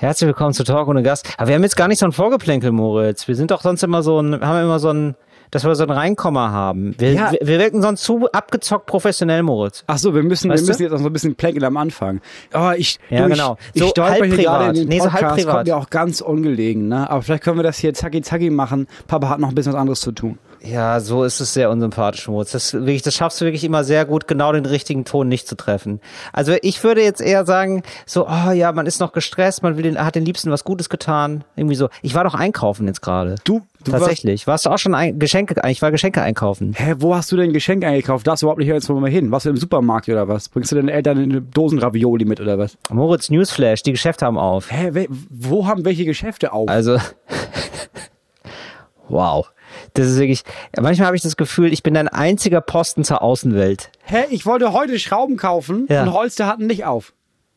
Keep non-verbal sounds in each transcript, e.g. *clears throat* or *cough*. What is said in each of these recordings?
Herzlich willkommen zu Talk ohne Gast. Aber wir haben jetzt gar nicht so ein Vorgeplänkel, Moritz. Wir sind doch sonst immer so ein, haben immer so ein, dass wir so ein Reinkommer haben. Wir, Ja. wir, wir wirken sonst zu abgezockt professionell, Moritz. Ach so, wir müssen, Weißt wir du? müssen jetzt auch so ein bisschen plänkeln am Anfang. Aber ich, Ja, du, genau. ich, So ich halb hier gerade in privat. den Nee, so halb Podcast, privat. kommt mir auch ganz ungelegen, ne? Aber vielleicht können wir das hier zacki zacki machen. Papa hat noch ein bisschen was anderes zu tun. Ja, so ist es sehr unsympathisch, Moritz. Das, wirklich, das schaffst du wirklich immer sehr gut, genau den richtigen Ton nicht zu treffen. Also ich würde jetzt eher sagen, so, oh ja, man ist noch gestresst, man will den, hat den Liebsten was Gutes getan. Irgendwie so. Ich war doch einkaufen jetzt gerade. Du, du Tatsächlich. Warst du auch schon ein, Geschenke, ich war Geschenke einkaufen. Hä, wo hast du denn ein Geschenk eingekauft? Darfst du überhaupt nicht jetzt mal hin? Warst du im Supermarkt oder was? Bringst du deinen Eltern eine Dosenravioli mit oder was? Moritz Newsflash, die Geschäfte haben auf. Hä, wo haben welche Geschäfte auf? Also, *laughs* wow. Das ist wirklich, manchmal habe ich das Gefühl, ich bin ein einziger Posten zur Außenwelt. Hä, ich wollte heute Schrauben kaufen Ja. und Holster hatten nicht auf.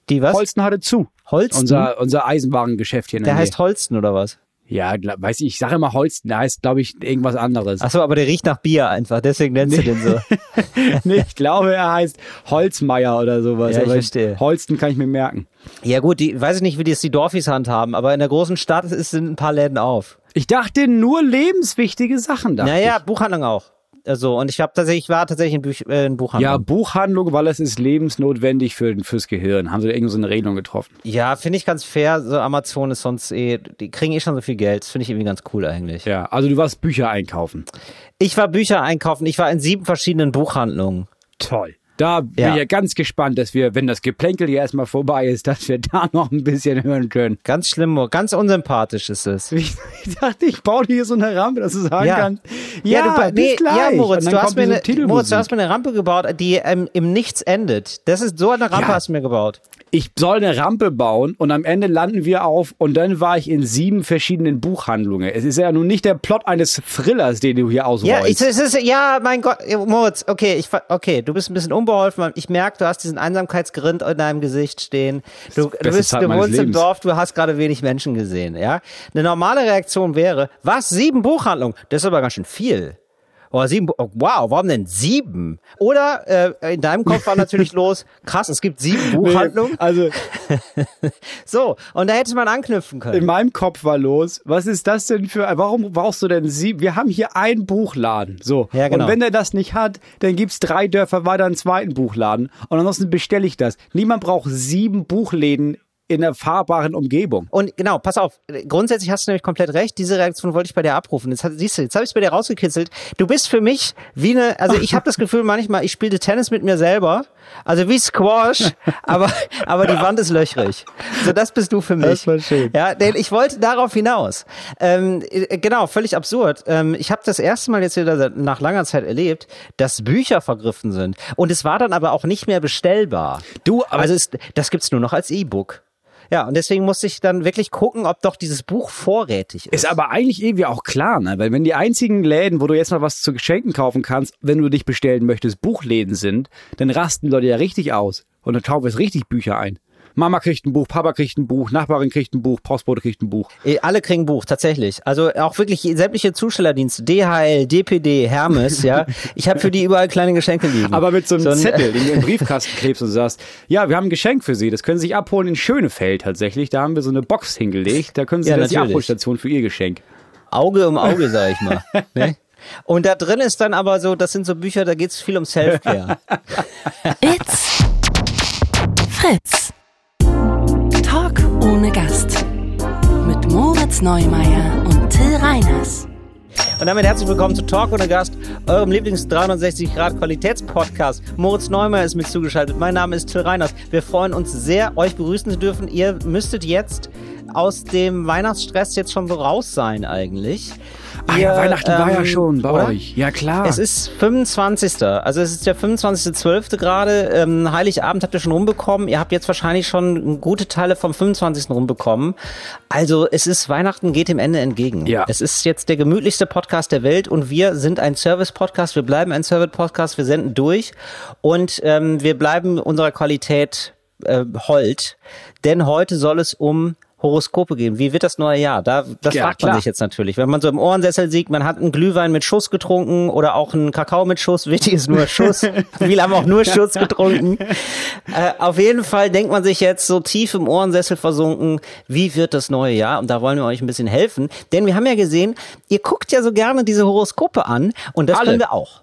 Die was? Holsten hatte zu. Holsten? Unser, unser Eisenwarengeschäft hier in der der heißt Holsten oder was? Ja, weiß ich, ich sage immer Holsten, der heißt, glaube ich, irgendwas anderes. Ach so, aber der riecht nach Bier einfach, deswegen nennst du den so. *laughs* nee, ich glaube, er heißt Holzmeier oder sowas. Ja, ich aber verstehe. Holsten kann ich mir merken. Ja gut, die, weiß ich nicht, wie die es die Dorfis handhaben, aber in der großen Stadt ist, sind ein paar Läden auf. Ich dachte nur lebenswichtige Sachen da. Naja, Buchhandlung auch. Also, und ich habe tatsächlich, ich war tatsächlich in, Büch, äh, in Buchhandlung. Ja, Buchhandlung, weil es ist lebensnotwendig für, fürs Gehirn. Haben sie da irgend so eine Regelung getroffen? Ja, finde ich ganz fair. So Amazon ist sonst eh, die kriegen eh schon so viel Geld. Das finde ich irgendwie ganz cool eigentlich. Ja, also du warst Bücher einkaufen. Ich war Bücher einkaufen. Ich war in sieben verschiedenen Buchhandlungen. Toll. Da bin Ja. ich ja ganz gespannt, dass wir, wenn das Geplänkel hier erstmal vorbei ist, dass wir da noch ein bisschen hören können. Ganz schlimm, ganz unsympathisch ist es. Ich, *laughs* ich dachte, ich baue dir hier so eine Rampe, dass du sagen Ja. kannst. Ja, Ja, du, nee, gleich. ja, Moritz, du hast, mir eine. Moritz, du hast mir eine Rampe gebaut, die ähm, im Nichts endet. Das ist so eine Rampe hast du mir gebaut. Ich soll eine Rampe bauen und am Ende landen wir auf und dann war ich in sieben verschiedenen Buchhandlungen. Es ist ja nun nicht der Plot eines Thrillers, den du hier ausrollst. Ja, ist, ja, mein Gott, Moritz, okay, ich, okay, du bist ein bisschen unbeholfen. Ich merke, du hast diesen Einsamkeitsgrind in deinem Gesicht stehen. Du, du, bist, wohnst im. Dorf, du hast gerade wenig Menschen gesehen, ja. Eine normale Reaktion wäre, was, sieben Buchhandlungen? Das ist aber ganz schön viel. Oh, sieben, oh, wow, warum denn sieben? Oder äh, in deinem Kopf war natürlich *laughs* los, krass, es gibt sieben Buchhandlungen. Also *laughs* So, und da hätte man anknüpfen in können. meinem Kopf war los, was ist das denn für, warum brauchst du denn sieben? Wir haben hier einen Buchladen. So. Ja, genau. Und wenn er das nicht hat, dann gibt's drei Dörfer weiter einen zweiten Buchladen. Und ansonsten bestelle ich das. Niemand braucht sieben Buchläden in einer fahrbaren Umgebung. Und genau, pass auf, grundsätzlich hast du nämlich komplett recht, diese Reaktion wollte ich bei dir abrufen. Jetzt siehst du, jetzt habe ich es bei dir rausgekitzelt. Du bist für mich wie eine, also ich habe das Gefühl manchmal, ich spielte Tennis mit mir selber, also wie Squash, aber, aber die Wand ist löchrig. So, das bist du für mich. Das war schön. Ja, denn ich wollte darauf hinaus. Ähm, äh, genau, völlig absurd. Ähm, ich habe das erste Mal jetzt wieder nach langer Zeit erlebt, dass Bücher vergriffen sind. Und es war dann aber auch nicht mehr bestellbar. Du, aber- also es, das gibt's nur noch als E-Book. Ja, und deswegen musste ich dann wirklich gucken, ob doch dieses Buch vorrätig ist. Ist aber eigentlich irgendwie auch klar, ne? Weil wenn die einzigen Läden, wo du jetzt mal was zu Geschenken kaufen kannst, wenn du dich bestellen möchtest, Buchläden sind, dann rasten Leute ja richtig aus. Und dann kaufen es richtig Bücher ein. Mama kriegt ein Buch, Papa kriegt ein Buch, Nachbarin kriegt ein Buch, Postbote kriegt ein Buch. Eh, Alle kriegen ein Buch, tatsächlich. Also auch wirklich sämtliche Zustellerdienste, DHL, DPD, Hermes, ja. *laughs* Ich habe für die überall kleine Geschenke liegen. Aber mit so einem ein- Zettel, *laughs* den du im Briefkasten klebst und sagst, ja, wir haben ein Geschenk für Sie. Das können Sie sich abholen in Schönefeld tatsächlich. Da haben wir so eine Box hingelegt. Da können Sie Ja, das die. Abholstation für Ihr Geschenk. Auge um Auge, sag ich mal. *laughs* ne? Und da drin ist dann aber so, das sind so Bücher, da geht's viel um Selfcare. It's Fritz. Ohne Gast. Mit Moritz Neumeier und Till Reiners. Und damit herzlich willkommen zu Talk ohne Gast, eurem Lieblings 360 Grad Qualitätspodcast. Moritz Neumer ist mit zugeschaltet. Mein Name ist Till Reiners. Wir freuen uns sehr, euch begrüßen zu dürfen. Ihr müsstet jetzt aus dem Weihnachtsstress jetzt schon so raus sein eigentlich. Ah Ihr, ja, Weihnachten war ja ähm, schon bei oder? euch. Ja, klar. Es ist 25. Also es ist der 25.12. gerade. Ähm, Heiligabend habt ihr schon rumbekommen. Ihr habt jetzt wahrscheinlich schon gute Teile vom 25. rumbekommen. Also es ist Weihnachten geht dem Ende entgegen. Ja. Es ist jetzt der gemütlichste Podcast der Welt und wir sind ein Service-Podcast. Wir bleiben ein Service-Podcast. Wir senden durch und ähm, wir bleiben unserer Qualität äh, hold. Denn heute soll es um Horoskope geben. Wie wird das neue Jahr? Da, das Ja, fragt man klar. sich jetzt natürlich. Wenn man so im Ohrensessel sieht, man hat einen Glühwein mit Schuss getrunken oder auch einen Kakao mit Schuss. Wichtig ist nur Schuss. *laughs* Viele haben auch nur Schuss getrunken. Äh, auf jeden Fall denkt man sich jetzt so tief im Ohrensessel versunken, wie wird das neue Jahr? Und da wollen wir euch ein bisschen helfen. Denn wir haben ja gesehen, ihr guckt ja so gerne diese Horoskope an und das Alle. können wir auch.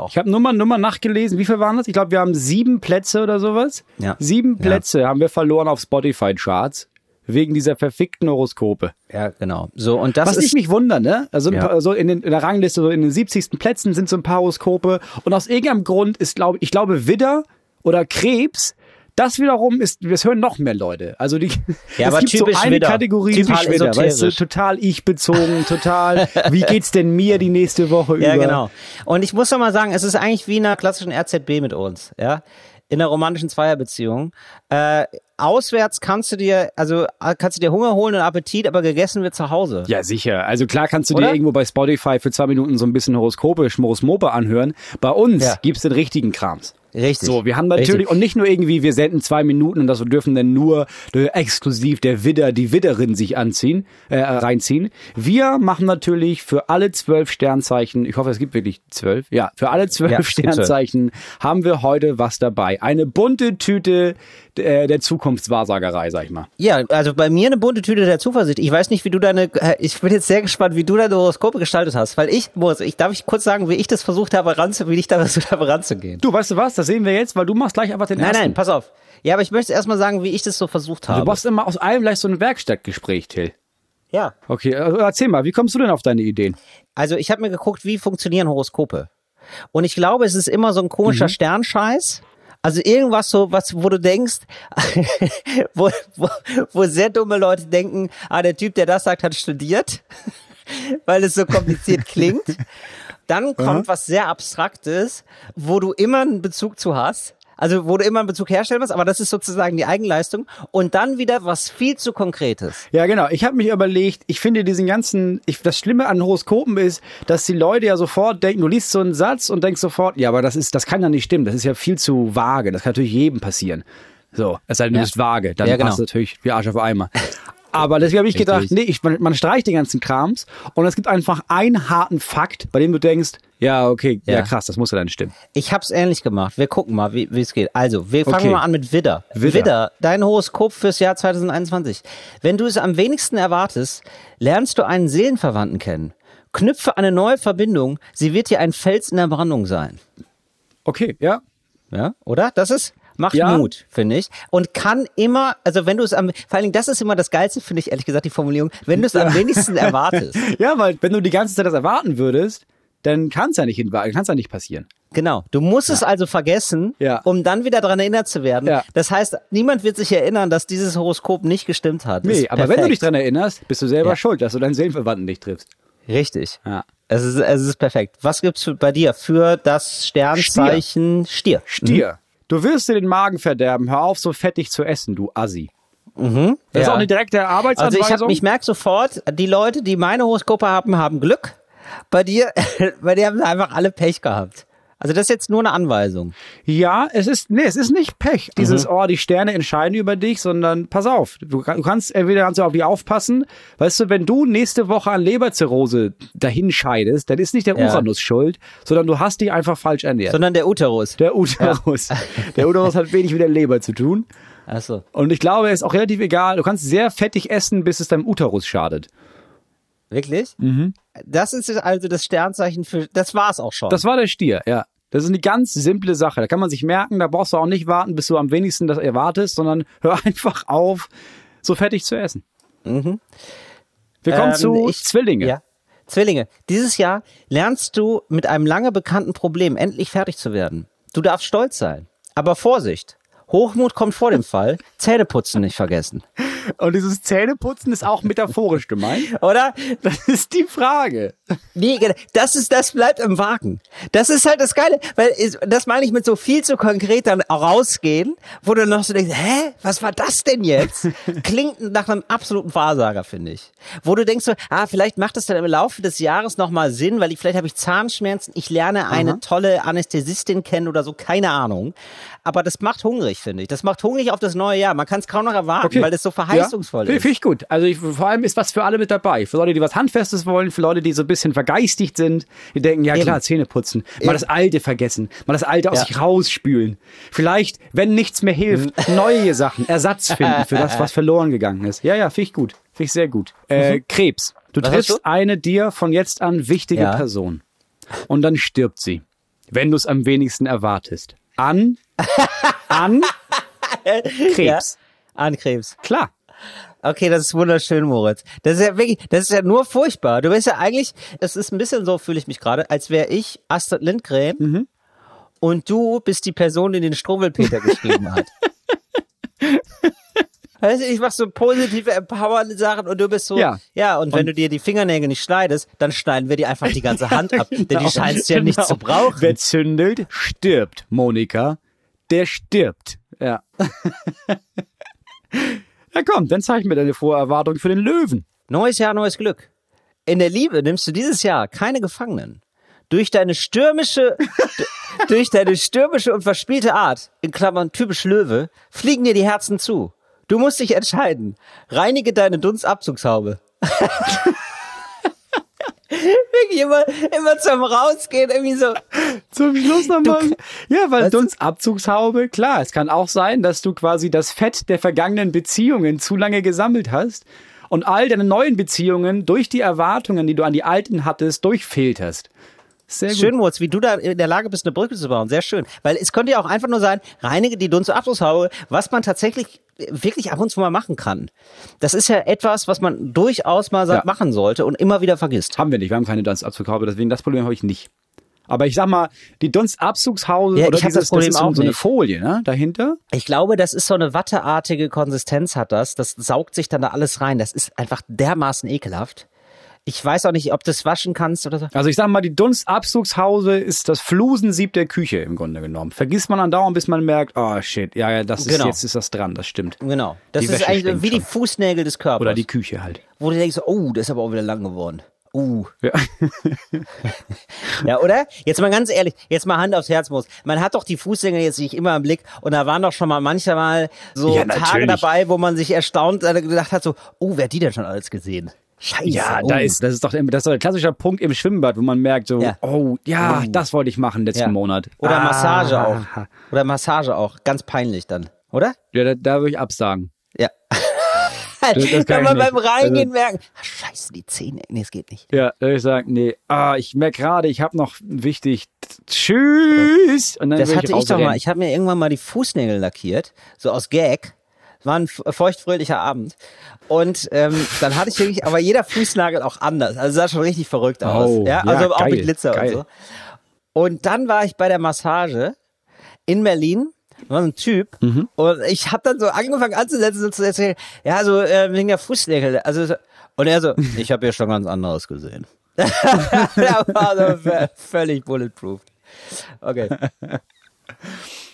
Auch. Ich habe Nummer, Nummer nachgelesen. Wie viel waren das? Ich glaube, wir haben sieben Plätze oder sowas. Ja. Sieben Ja. Plätze haben wir verloren auf Spotify-Charts. Wegen dieser verfickten Horoskope. Ja, genau. So, und das Was ist. ich mich wundere, ne? Also Ja. paar, so in, den, in der Rangliste, so in den 70. Plätzen sind so ein paar Horoskope. Und aus irgendeinem Grund ist, glaube ich, glaube Widder oder Krebs, das wiederum ist, das hören noch mehr Leute. Also die, Ja, es gibt so eine Widder. Kategorie, Typisch total Widder, weißt du, total ich-bezogen, total, *laughs* wie geht's denn mir die nächste Woche Ja, über? genau. Und ich muss doch mal sagen, es ist eigentlich wie in einer klassischen RZB mit uns, ja. In einer romantischen Zweierbeziehung. Äh, auswärts kannst du dir, also äh, kannst du dir Hunger holen und Appetit, aber gegessen wird zu Hause. Ja, sicher. Also klar kannst du Oder? dir irgendwo bei Spotify für zwei Minuten so ein bisschen Horoskope, Schmorosmope anhören. Bei uns Ja. gibt's den richtigen Krams. Richtig. So, wir haben natürlich, Richtig. und nicht nur irgendwie, wir senden zwei Minuten und das dürfen dann nur äh, exklusiv der Widder, die Widderin sich anziehen, äh, reinziehen. Wir machen natürlich für alle zwölf Sternzeichen, ich hoffe, es gibt wirklich zwölf, ja, für alle zwölf Ja. Sternzeichen haben wir heute was dabei. Eine bunte Tüte äh, der Zukunftswahrsagerei, sag ich mal. Ja, also bei mir eine bunte Tüte der Zuversicht. Ich weiß nicht, wie du deine, äh, ich bin jetzt sehr gespannt, wie du deine Horoskope gestaltet hast, weil ich, Moritz, ich darf ich kurz sagen, wie ich das versucht habe, ranzu, wie ich da *laughs* versucht habe, ranzugehen. Du, weißt du was, das sehen wir jetzt, weil du machst gleich einfach den Nein, ersten. nein, pass auf. Ja, aber ich möchte erst mal sagen, wie ich das so versucht habe. Du machst immer aus allem gleich so ein Werkstattgespräch, Till. ja. Okay, also erzähl mal, wie kommst du denn auf deine Ideen? Also ich habe mir geguckt, wie funktionieren Horoskope. Und ich glaube, es ist immer so ein komischer Sternscheiß. Also irgendwas so, was, wo du denkst, *laughs* wo, wo, wo sehr dumme Leute denken, ah, der Typ, der das sagt, hat studiert, *laughs* weil es so kompliziert *laughs* klingt. Dann kommt was sehr Abstraktes, wo du immer einen Bezug zu hast. Also wo du immer einen Bezug herstellen musst, aber das ist sozusagen die Eigenleistung. Und dann wieder was viel zu Konkretes. Ja, genau. Ich habe mich überlegt, ich finde diesen ganzen, ich, das Schlimme an Horoskopen ist, dass die Leute ja sofort denken, du liest so einen Satz und denkst sofort, ja, aber das ist, das kann ja nicht stimmen, das ist ja viel zu vage, das kann natürlich jedem passieren. So, es sei denn, du Ja. bist vage, dann Ja, genau. passt natürlich wie Arsch auf Eimer. Aber deswegen habe ich gedacht, Richtig. nee, ich, man, man streicht den ganzen Krams und es gibt einfach einen harten Fakt, bei dem du denkst, ja, okay, ja, Ja. krass, das muss ja dann stimmen. Ich hab's ähnlich gemacht. Wir gucken mal, wie es geht. Also, wir fangen Okay. mal an mit Widder. Widder. dein Horoskop fürs Jahr 2021. Wenn du es am wenigsten erwartest, lernst du einen Seelenverwandten kennen. Knüpfe eine neue Verbindung. Sie wird dir ein Fels in der Brandung sein. Okay, ja. Ja, oder? Das ist macht Ja. Mut, finde ich. Und kann immer, also wenn du es am, vor allen Dingen, das ist immer das Geilste, finde ich, ehrlich gesagt, die Formulierung, wenn du es am wenigsten erwartest. *laughs* Ja, weil wenn du die ganze Zeit das erwarten würdest, dann kann es ja nicht, kann ja nicht passieren. Genau. Du musst es also vergessen, Ja. um dann wieder daran erinnert zu werden. Ja. Das heißt, niemand wird sich erinnern, dass dieses Horoskop nicht gestimmt hat. Nee, Ist aber wenn du perfekt. dich dran erinnerst, bist du selber Ja. schuld, dass du deinen Seelenverwandten nicht triffst. Richtig. Ja. Es ist, es ist perfekt. Was gibt's bei dir für das Sternzeichen Stier? Stier. Du wirst dir den Magen verderben. Hör auf, so fettig zu essen, du Assi. Das ist Ja. auch eine direkte Also Arbeitsanweisung. ich, hab, ich merke sofort, die Leute, die meine Horoskope haben, haben Glück. Bei dir, *laughs* bei dir haben sie einfach alle Pech gehabt. Also das ist jetzt nur eine Anweisung. ja, es ist, nee, es ist nicht Pech. Dieses, Mhm. oh, die Sterne entscheiden über dich, sondern pass auf. Du, du kannst entweder kannst du auf die aufpassen. Weißt du, wenn du nächste Woche an Leberzirrhose dahin scheidest, dann ist nicht der Ja. Uranus schuld, sondern du hast dich einfach falsch ernährt. Sondern der Uterus. der Uterus. *laughs* Der Uterus hat wenig mit der Leber zu tun. Achso. Und ich glaube, es ist auch relativ egal. Du kannst sehr fettig essen, bis es deinem Uterus schadet. Wirklich? Mhm. Das ist also das Sternzeichen für, das war's auch schon. Das war der Stier, ja. Das ist eine ganz simple Sache. Da kann man sich merken, da brauchst du auch nicht warten, bis du am wenigsten das erwartest, sondern *laughs* hör einfach auf, so fettig zu essen. Wir kommen Ähm, zu ich- Zwillinge. Ja. Zwillinge. Dieses Jahr lernst du mit einem lange bekannten Problem endlich fertig zu werden. Du darfst stolz sein. Aber Vorsicht. Hochmut kommt vor dem Fall. Zähneputzen nicht vergessen. Und dieses Zähneputzen ist auch metaphorisch gemeint. *laughs* Oder? Das ist die Frage. Nee, genau. das ist, das bleibt im Wagen. Das ist halt das Geile, weil das meine ich mit so viel zu konkret dann rausgehen, wo du noch so denkst, hä, was war das denn jetzt? *laughs* Klingt nach einem absoluten Wahrsager, finde ich. Wo du denkst so, ah, vielleicht macht es dann im Laufe des Jahres nochmal Sinn, weil ich, vielleicht habe ich Zahnschmerzen, ich lerne eine tolle Anästhesistin kennen oder so, keine Ahnung. Aber das macht hungrig, finde ich. Das macht hungrig auf das neue Jahr. Man kann es kaum noch erwarten, Okay. weil das so verheißungsvoll ja, ist. Finde ich gut. Also ich, vor allem ist was für alle mit dabei. Für Leute, die was Handfestes wollen, für Leute, die so ein bisschen vergeistigt sind, die denken, ja Eben. klar, Zähne putzen. Mal Eben. das Alte vergessen. Mal das Alte aus Ja. sich rausspülen. Vielleicht, wenn nichts mehr hilft, neue Sachen, Ersatz finden für das, *laughs* was verloren gegangen ist. Ja, ja, finde ich gut. Finde ich sehr gut. Äh, Krebs. Du Mhm. Was triffst du? eine dir von jetzt an wichtige Ja. Person. Und dann stirbt sie. Wenn du es am wenigsten erwartest. An, an *laughs* Krebs. An Krebs. Klar. Okay, das ist wunderschön, Moritz. Das ist ja wirklich, das ist ja nur furchtbar. Du bist ja eigentlich, es ist ein bisschen so, fühle ich mich gerade, als wäre ich Astrid Lindgren Mhm. und du bist die Person, die den Struwwelpeter geschrieben hat. *laughs* Weißt du, ich mach so positive, empowernde Sachen und du bist so, Ja. ja, und, wenn du dir die Fingernägel nicht schneidest, dann schneiden wir dir einfach die ganze Hand ab, *laughs* denn die scheinst du ja nicht Genau. zu brauchen. Wer zündelt, stirbt, Monika. Der stirbt. Ja. *laughs* ja, komm, dann zeig mir deine Vorerwartung für den Löwen. Neues Jahr, neues Glück. In der Liebe nimmst du dieses Jahr keine Gefangenen. Durch deine stürmische, *laughs* durch deine stürmische und verspielte Art, in Klammern typisch Löwe, fliegen dir die Herzen zu. Du musst dich entscheiden. Reinige deine Dunstabzugshaube. *laughs* Wirklich immer, immer zum Rausgehen, irgendwie so. Zum Schluss nochmal. Ja, weil Dunstabzugshaube, klar, es kann auch sein, dass du quasi das Fett der vergangenen Beziehungen zu lange gesammelt hast und all deine neuen Beziehungen durch die Erwartungen, die du an die alten hattest, durchfilterst. Sehr gut. Schön, Moritz, wie du da in der Lage bist, eine Brücke zu bauen. Sehr schön. Weil es könnte ja auch einfach nur sein, reinige die Dunstabzugshaube, was man tatsächlich wirklich ab und zu mal machen kann. Das ist ja etwas, was man durchaus mal Ja. machen sollte und immer wieder vergisst. Haben wir nicht, wir haben keine Dunstabzugshaube, deswegen das Problem habe ich nicht. Aber ich sag mal, die Dunstabzugshaube Ja, oder dieses, das Problem ist so, auch so eine nicht. Folie, ne, dahinter. Ich glaube, das ist so eine watteartige Konsistenz hat das. Das saugt sich dann da alles rein. Das ist einfach dermaßen ekelhaft. Ich weiß auch nicht, ob du es waschen kannst oder so. Also ich sag mal, die Dunstabzugshaube ist das Flusensieb der Küche im Grunde genommen. Vergisst man andauernd, bis man merkt, oh shit, ja, ja, das ist Genau. jetzt ist das dran, das stimmt. Genau. Das Die ist Wäsche eigentlich wie die schon. Fußnägel des Körpers. Oder die Küche halt. wo du denkst, oh, das ist aber auch wieder lang geworden. Uh. Ja. *laughs* Ja, oder? Jetzt mal ganz ehrlich, jetzt mal Hand aufs Herz muss. Man hat doch die Fußgänger jetzt nicht immer im Blick und da waren doch schon mal manchmal so Ja, Tage dabei, wo man sich erstaunt gedacht hat, so, oh, wer hat die denn schon alles gesehen? Scheiße. Ja, oh. da ist, das ist doch, das ist doch ein klassischer Punkt im Schwimmbad, wo man merkt so, Ja. oh, ja, Oh. das wollte ich machen letzten ja. Monat. Oder Ah. Massage auch. Oder Massage auch. Ganz peinlich dann, oder? Ja, da, da würde ich absagen. Ja. *laughs* das *laughs* kann Kann ich man nicht. beim Reingehen Also- merken, ach, scheiße, die Zähne. Nee, es geht nicht. Ja, da würde ich sagen, nee, ah, ich merke gerade, ich habe noch wichtig, tschüss. Und dann Das hatte ich doch rausrennen. mal. Ich habe mir irgendwann mal die Fußnägel lackiert, so aus Gag. War ein feuchtfröhlicher Abend. Und ähm, dann hatte ich wirklich, aber jeder Fußnagel auch anders. Also sah schon richtig verrückt aus. Oh, ja, ja, also auch geil, mit Glitzer geil. und so. Und dann war ich bei der Massage in Berlin. War so ein Typ Mhm. und ich habe dann so angefangen anzusetzen so zu erzählen, ja so äh, wegen der Fußnägel, also so, und er so, *laughs* ich habe ja schon ganz anderes gesehen. *laughs* der war so völlig bulletproof. Okay. *laughs*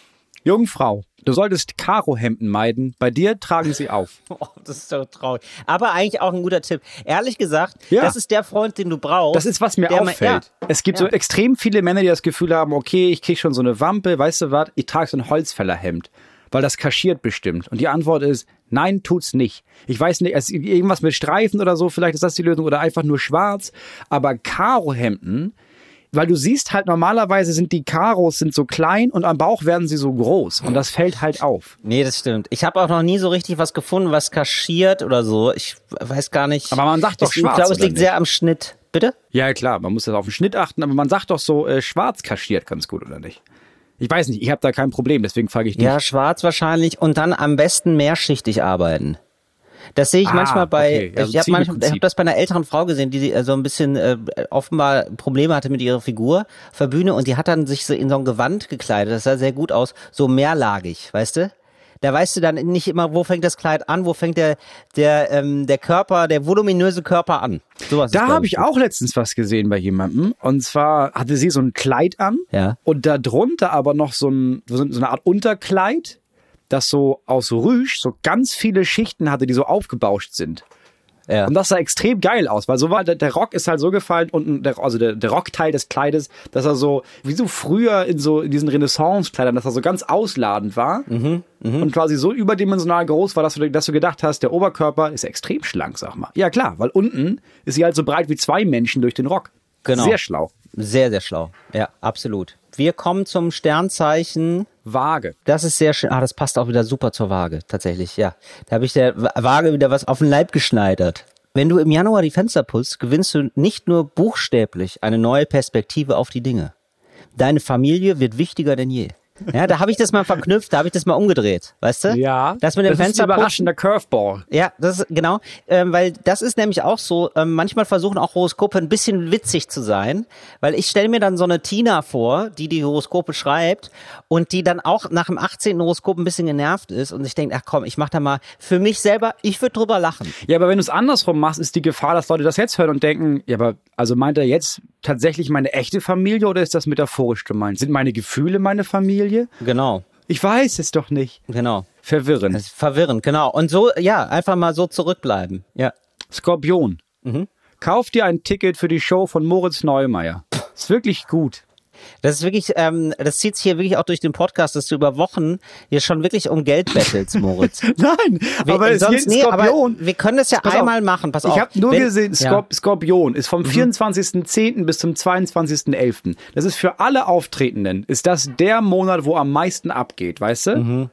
Jungfrau, du solltest Karohemden meiden. Bei dir tragen sie auf. *laughs* Oh, das ist doch traurig. Aber eigentlich auch ein guter Tipp. Ehrlich gesagt, Ja. das ist der Freund, den du brauchst. Das ist, was mir auffällt. ja. Es gibt Ja. so extrem viele Männer, die das Gefühl haben, okay, ich krieg schon so eine Wampe, weißt du was, ich trage so ein Holzfällerhemd, weil das kaschiert bestimmt. Und die Antwort ist, nein, tut's nicht. Ich weiß nicht, es irgendwas mit Streifen oder so, vielleicht ist das die Lösung, oder einfach nur schwarz. Aber Karohemden, weil du siehst halt normalerweise sind die Karos sind so klein und am Bauch werden sie so groß. Und das fällt halt auf. Nee, das stimmt. Ich habe auch noch nie so richtig was gefunden, was kaschiert oder so. Ich weiß gar nicht. Aber man sagt doch es, schwarz, Ich glaube, es liegt nicht? sehr am Schnitt. Bitte? Ja, klar, man muss das auf den Schnitt achten, aber man sagt doch so, äh, schwarz kaschiert ganz gut, oder nicht? Ich weiß nicht, ich habe da kein Problem, deswegen frage ich dich. Ja, schwarz wahrscheinlich und dann am besten mehrschichtig arbeiten. Das sehe ich Ah, manchmal bei, okay. Ja, so ich habe manchmal, ich Ziegelprinzip. hab das bei einer älteren Frau gesehen, die äh, so ein bisschen äh, offenbar Probleme hatte mit ihrer Figur auf der Bühne und die hat dann sich so in so ein Gewand gekleidet, das sah sehr gut aus, so mehrlagig, weißt du? Da weißt du dann nicht immer, wo fängt das Kleid an, wo fängt der der ähm, der Körper, der voluminöse Körper an. Sowas Da habe ich auch letztens was gesehen bei jemandem. Und zwar hatte sie so ein Kleid an Ja. und darunter aber noch so, ein, so eine Art Unterkleid, das so aus Rüsch so ganz viele Schichten hatte, die so aufgebauscht sind. Ja. Und das sah extrem geil aus, weil so war der, der Rock ist halt so gefallen und der, also der, der Rockteil des Kleides, dass er so wie so früher in so in diesen Renaissance-Kleidern, dass er so ganz ausladend war Mhm, und quasi so überdimensional groß war, dass du, dass du gedacht hast, der Oberkörper ist extrem schlank, sag mal. Ja klar, weil unten ist sie halt so breit wie zwei Menschen durch den Rock. Genau. Sehr schlau. Sehr, sehr schlau. Ja, absolut. Wir kommen zum Sternzeichen. Vage. Das ist sehr schön. Ah, das passt auch wieder super zur Waage, tatsächlich, ja. Da habe ich der Waage wieder was auf den Leib geschneidert. Wenn du im Januar die Fenster putzt, gewinnst du nicht nur buchstäblich eine neue Perspektive auf die Dinge. Deine Familie wird wichtiger denn je. Ja, da habe ich das mal verknüpft, da habe ich das mal umgedreht, weißt du? Ja. Das mit dem das ist ein Fenster überraschender Curveball. Ja, das ist genau, ähm, weil das ist nämlich auch so, ähm, manchmal versuchen auch Horoskope ein bisschen witzig zu sein, weil ich stelle mir dann so eine Tina vor, die die Horoskope schreibt und die dann auch nach dem 18. Horoskop ein bisschen genervt ist und ich denke, ach komm, ich mach da mal für mich selber, ich würde drüber lachen. Ja, aber wenn du es andersrum machst, ist die Gefahr, dass Leute das jetzt hören und denken, ja, aber also meint er jetzt tatsächlich meine echte Familie oder ist das metaphorisch gemeint? Sind meine Gefühle meine Familie? Genau, Ich weiß es doch nicht. genau. Verwirrend. Verwirrend, genau. Und so, ja, einfach mal so zurückbleiben. Ja. Skorpion. Mhm. Kauf dir ein Ticket für die Show von Moritz Neumeier. Ist wirklich gut. Das ist wirklich, ähm, das zieht sich hier wirklich auch durch den Podcast, dass du über Wochen hier schon wirklich um Geld bettelst, Moritz. *laughs* Nein, Wir, aber es sonst, nee, aber Skorpion. wir können das ja Pass auf. einmal machen. Pass auf. Ich habe nur Wenn- gesehen, Ja. Mhm. Skorp Skorpion ist vom 24.10. bis zum 22.11. Das ist für alle Auftretenden, ist das der Monat, wo am meisten abgeht, weißt du?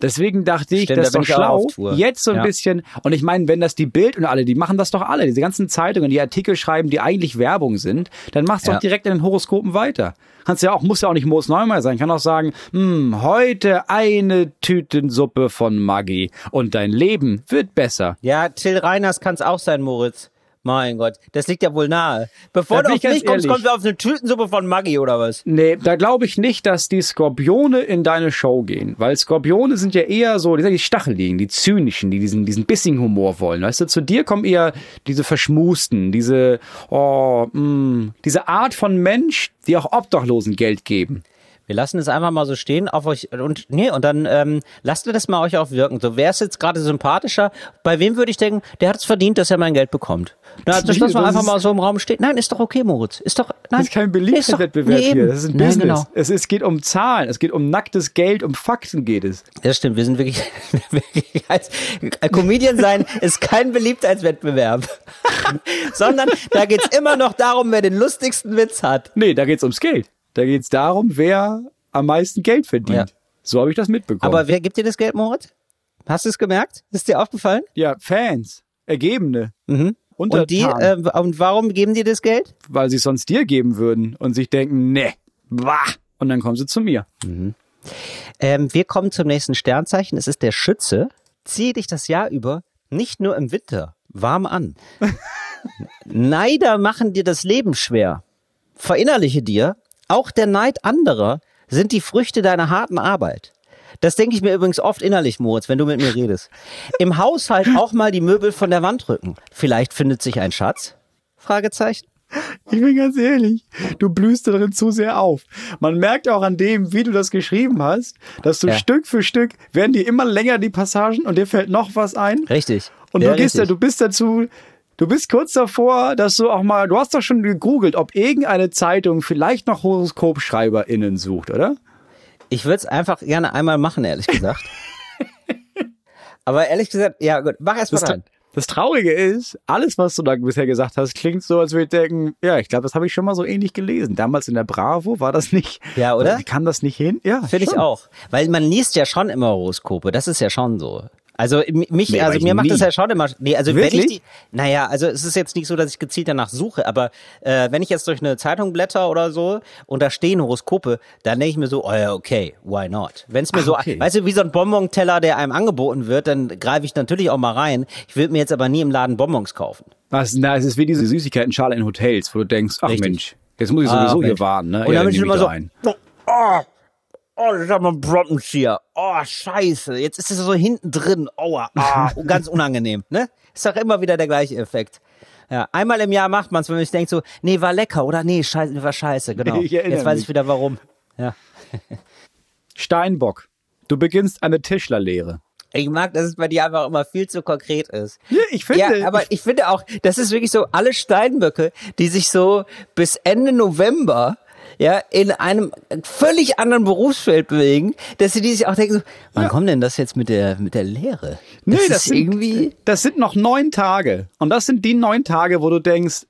Deswegen dachte ich, Stimmt, das ist da doch schlau, jetzt so ein Ja. bisschen, und ich meine, wenn das die Bild und alle, die machen das doch alle, diese ganzen Zeitungen, die Artikel schreiben, die eigentlich Werbung sind, dann machst du Ja. doch direkt in den Horoskopen weiter. Kannst ja auch, muss ja auch nicht Moos Neumeier sein, kann auch sagen, hm, heute eine Tütensuppe von Maggi und dein Leben wird besser. Ja, Till Reiners kann es auch sein, Moritz. Mein Gott, das liegt ja wohl nahe. Bevor Da du auf mich kommst, ehrlich. kommst du auf eine Tütensuppe von Maggi oder was? Nee, da glaube ich nicht, dass die Skorpione in deine Show gehen. Weil Skorpione sind ja eher so, die sind die Stacheligen, die Zynischen, die diesen, diesen bissigen Humor wollen. Weißt du, zu dir kommen eher diese Verschmusten, diese, oh, mh, diese Art von Mensch, die auch Obdachlosen Geld geben. Wir lassen es einfach mal so stehen auf euch und nee und dann ähm, lasst ihr das mal euch auch wirken. So wer ist jetzt gerade sympathischer? Bei wem würde ich denken, der hat es verdient, dass er mein Geld bekommt? Na, das lassen wir einfach mal so im Raum stehen. Nein, ist doch okay, Moritz. Ist doch nein. Das ist kein Beliebtheitswettbewerb nee, hier. Das ist ein Nein, Business. Genau. Es, es geht um Zahlen, es geht um nacktes Geld, um Fakten geht es. Das stimmt, wir sind wirklich, *laughs* wirklich als Comedian sein ist kein Beliebtheitswettbewerb, *laughs* sondern da geht's immer noch darum, wer den lustigsten Witz hat. Nee, da geht's ums Geld. Da geht's darum, wer am meisten Geld verdient. Ja. So habe ich das mitbekommen. Aber wer gibt dir das Geld, Moritz? Hast du es gemerkt? Ist dir aufgefallen? ja, Fans, Ergebene. Mhm. Und die, äh, und warum geben die das Geld? weil sie es sonst dir geben würden und sich denken, ne, bah. Und dann kommen sie zu mir. Ähm, wir kommen zum nächsten Sternzeichen. Es ist der Schütze. Ziehe dich das Jahr über nicht nur im Winter warm an. *laughs* Neider machen dir das Leben schwer. Verinnerliche dir, auch der Neid anderer sind die Früchte deiner harten Arbeit. Das denke ich mir übrigens oft innerlich, Moritz, wenn du mit mir redest. Im Haushalt auch mal die Möbel von der Wand rücken. Vielleicht findet sich ein Schatz? Fragezeichen. Ich bin ganz ehrlich, du blühst darin zu sehr auf. Man merkt auch an dem, wie du das geschrieben hast, dass du Ja. Stück für Stück werden die immer länger die Passagen und dir fällt noch was ein. Richtig. Und Ja, du gehst ja, richtig. du bist dazu, du bist kurz davor, dass du auch mal, du hast doch schon gegoogelt, ob irgendeine Zeitung vielleicht noch HoroskopschreiberInnen sucht, oder? Ich würde es einfach gerne einmal machen, ehrlich gesagt. *laughs* Aber ehrlich gesagt, ja gut, mach erst mal Das, rein. das Traurige ist, alles, was du da bisher gesagt hast, klingt so, als würde ich denken, ja, ich glaube, das habe ich schon mal so ähnlich gelesen. Damals in der Bravo war das nicht. Ja, oder? Kam das nicht hin? Ja, Finde ich auch. Weil man liest ja schon immer Horoskope, das ist ja schon so. Also mich, Nee, also mir macht nie. das ja schon immer. Nee, also wenn Wirklich? ich die. Naja, also es ist jetzt nicht so, dass ich gezielt danach suche, aber äh, wenn ich jetzt durch eine Zeitung blätter oder so und da stehen Horoskope, dann denke ich mir so, oh ja, okay, why not? Wenn es mir Ach, so, okay. weißt du, wie so ein Bonbon-Teller, der einem angeboten wird, dann greife ich natürlich auch mal rein. Ich würde mir jetzt aber nie im Laden Bonbons kaufen. Was, na, es ist wie diese Süßigkeiten-Schale in Hotels, wo du denkst, ach Richtig. Mensch, jetzt muss ich Ah, sowieso hier Mensch. warten, ne? Und Ja, dann bin ich immer so, ein. oh, oh, das ist aber ein Brottenzieher. Oh, scheiße. Jetzt ist es so hinten drin. Aua, ah, *laughs* ganz unangenehm, ne? Ist doch immer wieder der gleiche Effekt. Ja, einmal im Jahr macht man es, wenn man sich denkt so, nee, war lecker oder nee, scheiße, war scheiße, genau. *laughs* Jetzt weiß mich. ich wieder warum. Ja. *laughs* Steinbock. Du beginnst eine Tischlerlehre. Ich mag, dass es bei dir einfach immer viel zu konkret ist. Ja, ich finde. Ja, aber ich finde auch, das ist wirklich so, alle Steinböcke, die sich so bis Ende November ja, in einem völlig anderen Berufsfeld bewegen, dass sie die sich auch denken so, wann Ja. kommt denn das jetzt mit der, mit der Lehre? Nee, das, das ist sind- irgendwie, Das sind noch neun Tage. Und das sind die neun Tage, wo du denkst,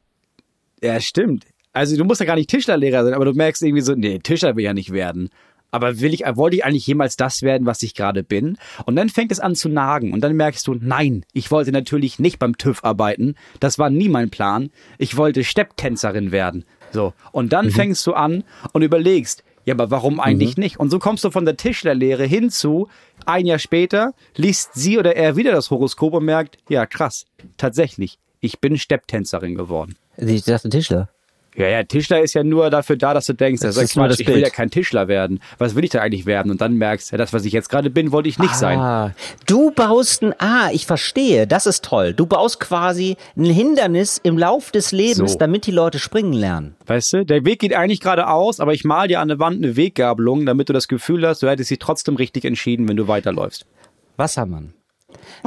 ja, stimmt. Also du musst ja gar nicht Tischlerlehrer sein, aber du merkst irgendwie so, nee, Tischler will ja nicht werden. Aber will ich, wollte ich eigentlich jemals das werden, was ich gerade bin? Und dann fängt es an zu nagen. Und dann merkst du, nein, ich wollte natürlich nicht beim TÜV arbeiten. Das war nie mein Plan. Ich wollte Stepptänzerin werden. So. Und dann fängst du an und überlegst, ja, aber warum eigentlich nicht? Und so kommst du von der Tischlerlehre hinzu, ein Jahr später liest sie oder er wieder das Horoskop und merkt, ja, krass, tatsächlich, ich bin Stepptänzerin geworden. ich dachte Tischler. Ja, ja, Tischler ist ja nur dafür da, dass du denkst, das, Das ist Quatsch, das ich will Bild. ja kein Tischler werden. Was will ich da eigentlich werden? Und dann merkst, ja, das, was ich jetzt gerade bin, wollte ich nicht sein. Ah, du baust ein, ah, ich verstehe, das ist toll. Du baust quasi ein Hindernis im Lauf des Lebens, So. damit die Leute springen lernen. Weißt du, der Weg geht eigentlich geradeaus, aber ich mal dir an der Wand eine Weggabelung, damit du das Gefühl hast, du hättest dich trotzdem richtig entschieden, wenn du weiterläufst. Wassermann.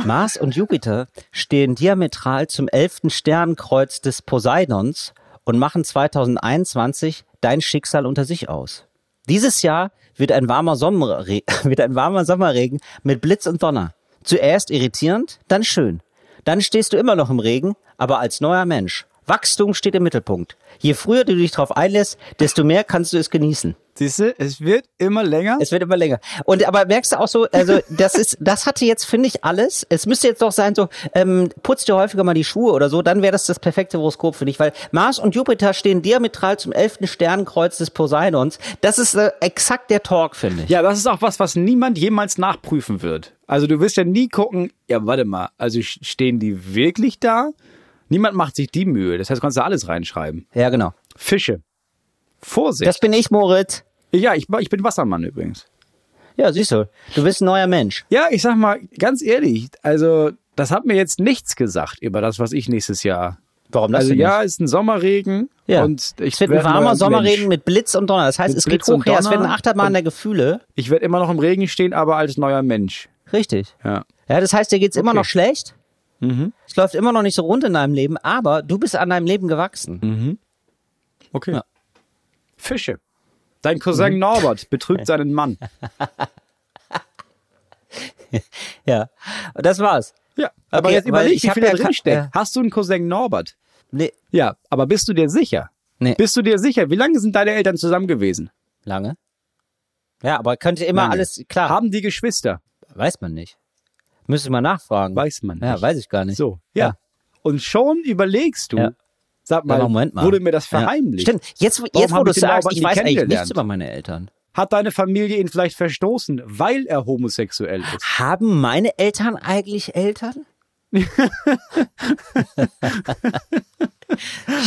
Mars und Jupiter stehen diametral zum elften Sternenkreuz des Poseidons und machen 2021 dein Schicksal unter sich aus. Dieses Jahr wird ein warmer, Sommerre *laughs* wird ein warmer Sommerregen mit Blitz und Donner. Zuerst irritierend, dann schön. Dann stehst du immer noch im Regen, aber als neuer Mensch. Wachstum steht im Mittelpunkt. Je früher du dich darauf einlässt, desto mehr kannst du es genießen. Siehst du, es wird immer länger. Es wird immer länger. Und aber merkst du auch so, also das ist, das hatte jetzt, finde ich, alles. Es müsste jetzt doch sein, so, ähm, putz dir häufiger mal die Schuhe oder so, dann wäre das das perfekte Horoskop, finde ich, weil Mars und Jupiter stehen diametral zum elften Sternenkreuz des Poseidons. Das ist äh, exakt der Talk, finde ich. Ja, das ist auch was, was niemand jemals nachprüfen wird. Also du wirst ja nie gucken, ja, warte mal, also stehen die wirklich da? Niemand macht sich die Mühe. Das heißt, du kannst da alles reinschreiben. Ja, genau. Fische. Vorsicht. Das bin ich, Moritz. ja, ich, ich bin Wassermann übrigens. Ja, siehst du, du bist ein neuer Mensch. Ja, ich sag mal, ganz ehrlich, also das hat mir jetzt nichts gesagt über das, was ich nächstes Jahr. Warum das Also ja, nicht? ist ein Sommerregen Ja. und ich es wird ein warmer Sommerregen mit Blitz und Donner. Das heißt, Mit es geht Blitz und hoch her. Es wird eine Achterbahn der Gefühle. Ich werde immer noch im Regen stehen, aber als neuer Mensch. Richtig. Ja. Ja, das heißt, dir geht's immer Okay. noch schlecht. Es läuft immer noch nicht so rund in deinem Leben, aber du bist an deinem Leben gewachsen. Okay. Ja. Fische. Dein Cousin Norbert betrügt *laughs* seinen Mann. *laughs* Ja. Und das war's. Ja, aber Okay, jetzt weil überleg, ich wie viel da ja drin steckt. ja. Hast du einen Cousin Norbert? Nee. Ja, aber bist du dir sicher? Nee. Bist du dir sicher? Wie lange sind deine Eltern zusammen gewesen? Lange? Ja, aber könnte immer Lange. alles, klar, Haben die Geschwister? weiß man nicht. Müsste ich mal nachfragen. Weiß man Ja, nicht. weiß ich gar nicht. So, ja. Ja. Und schon überlegst du, Ja. sag mal, Moment mal. wurde mir das Ja. verheimlicht? Stimmt. Jetzt, Warum jetzt wo du sagst, ich weiß eigentlich nichts über meine Eltern. Hat deine Familie ihn vielleicht verstoßen, weil er homosexuell ist? Haben meine Eltern eigentlich Eltern? *laughs*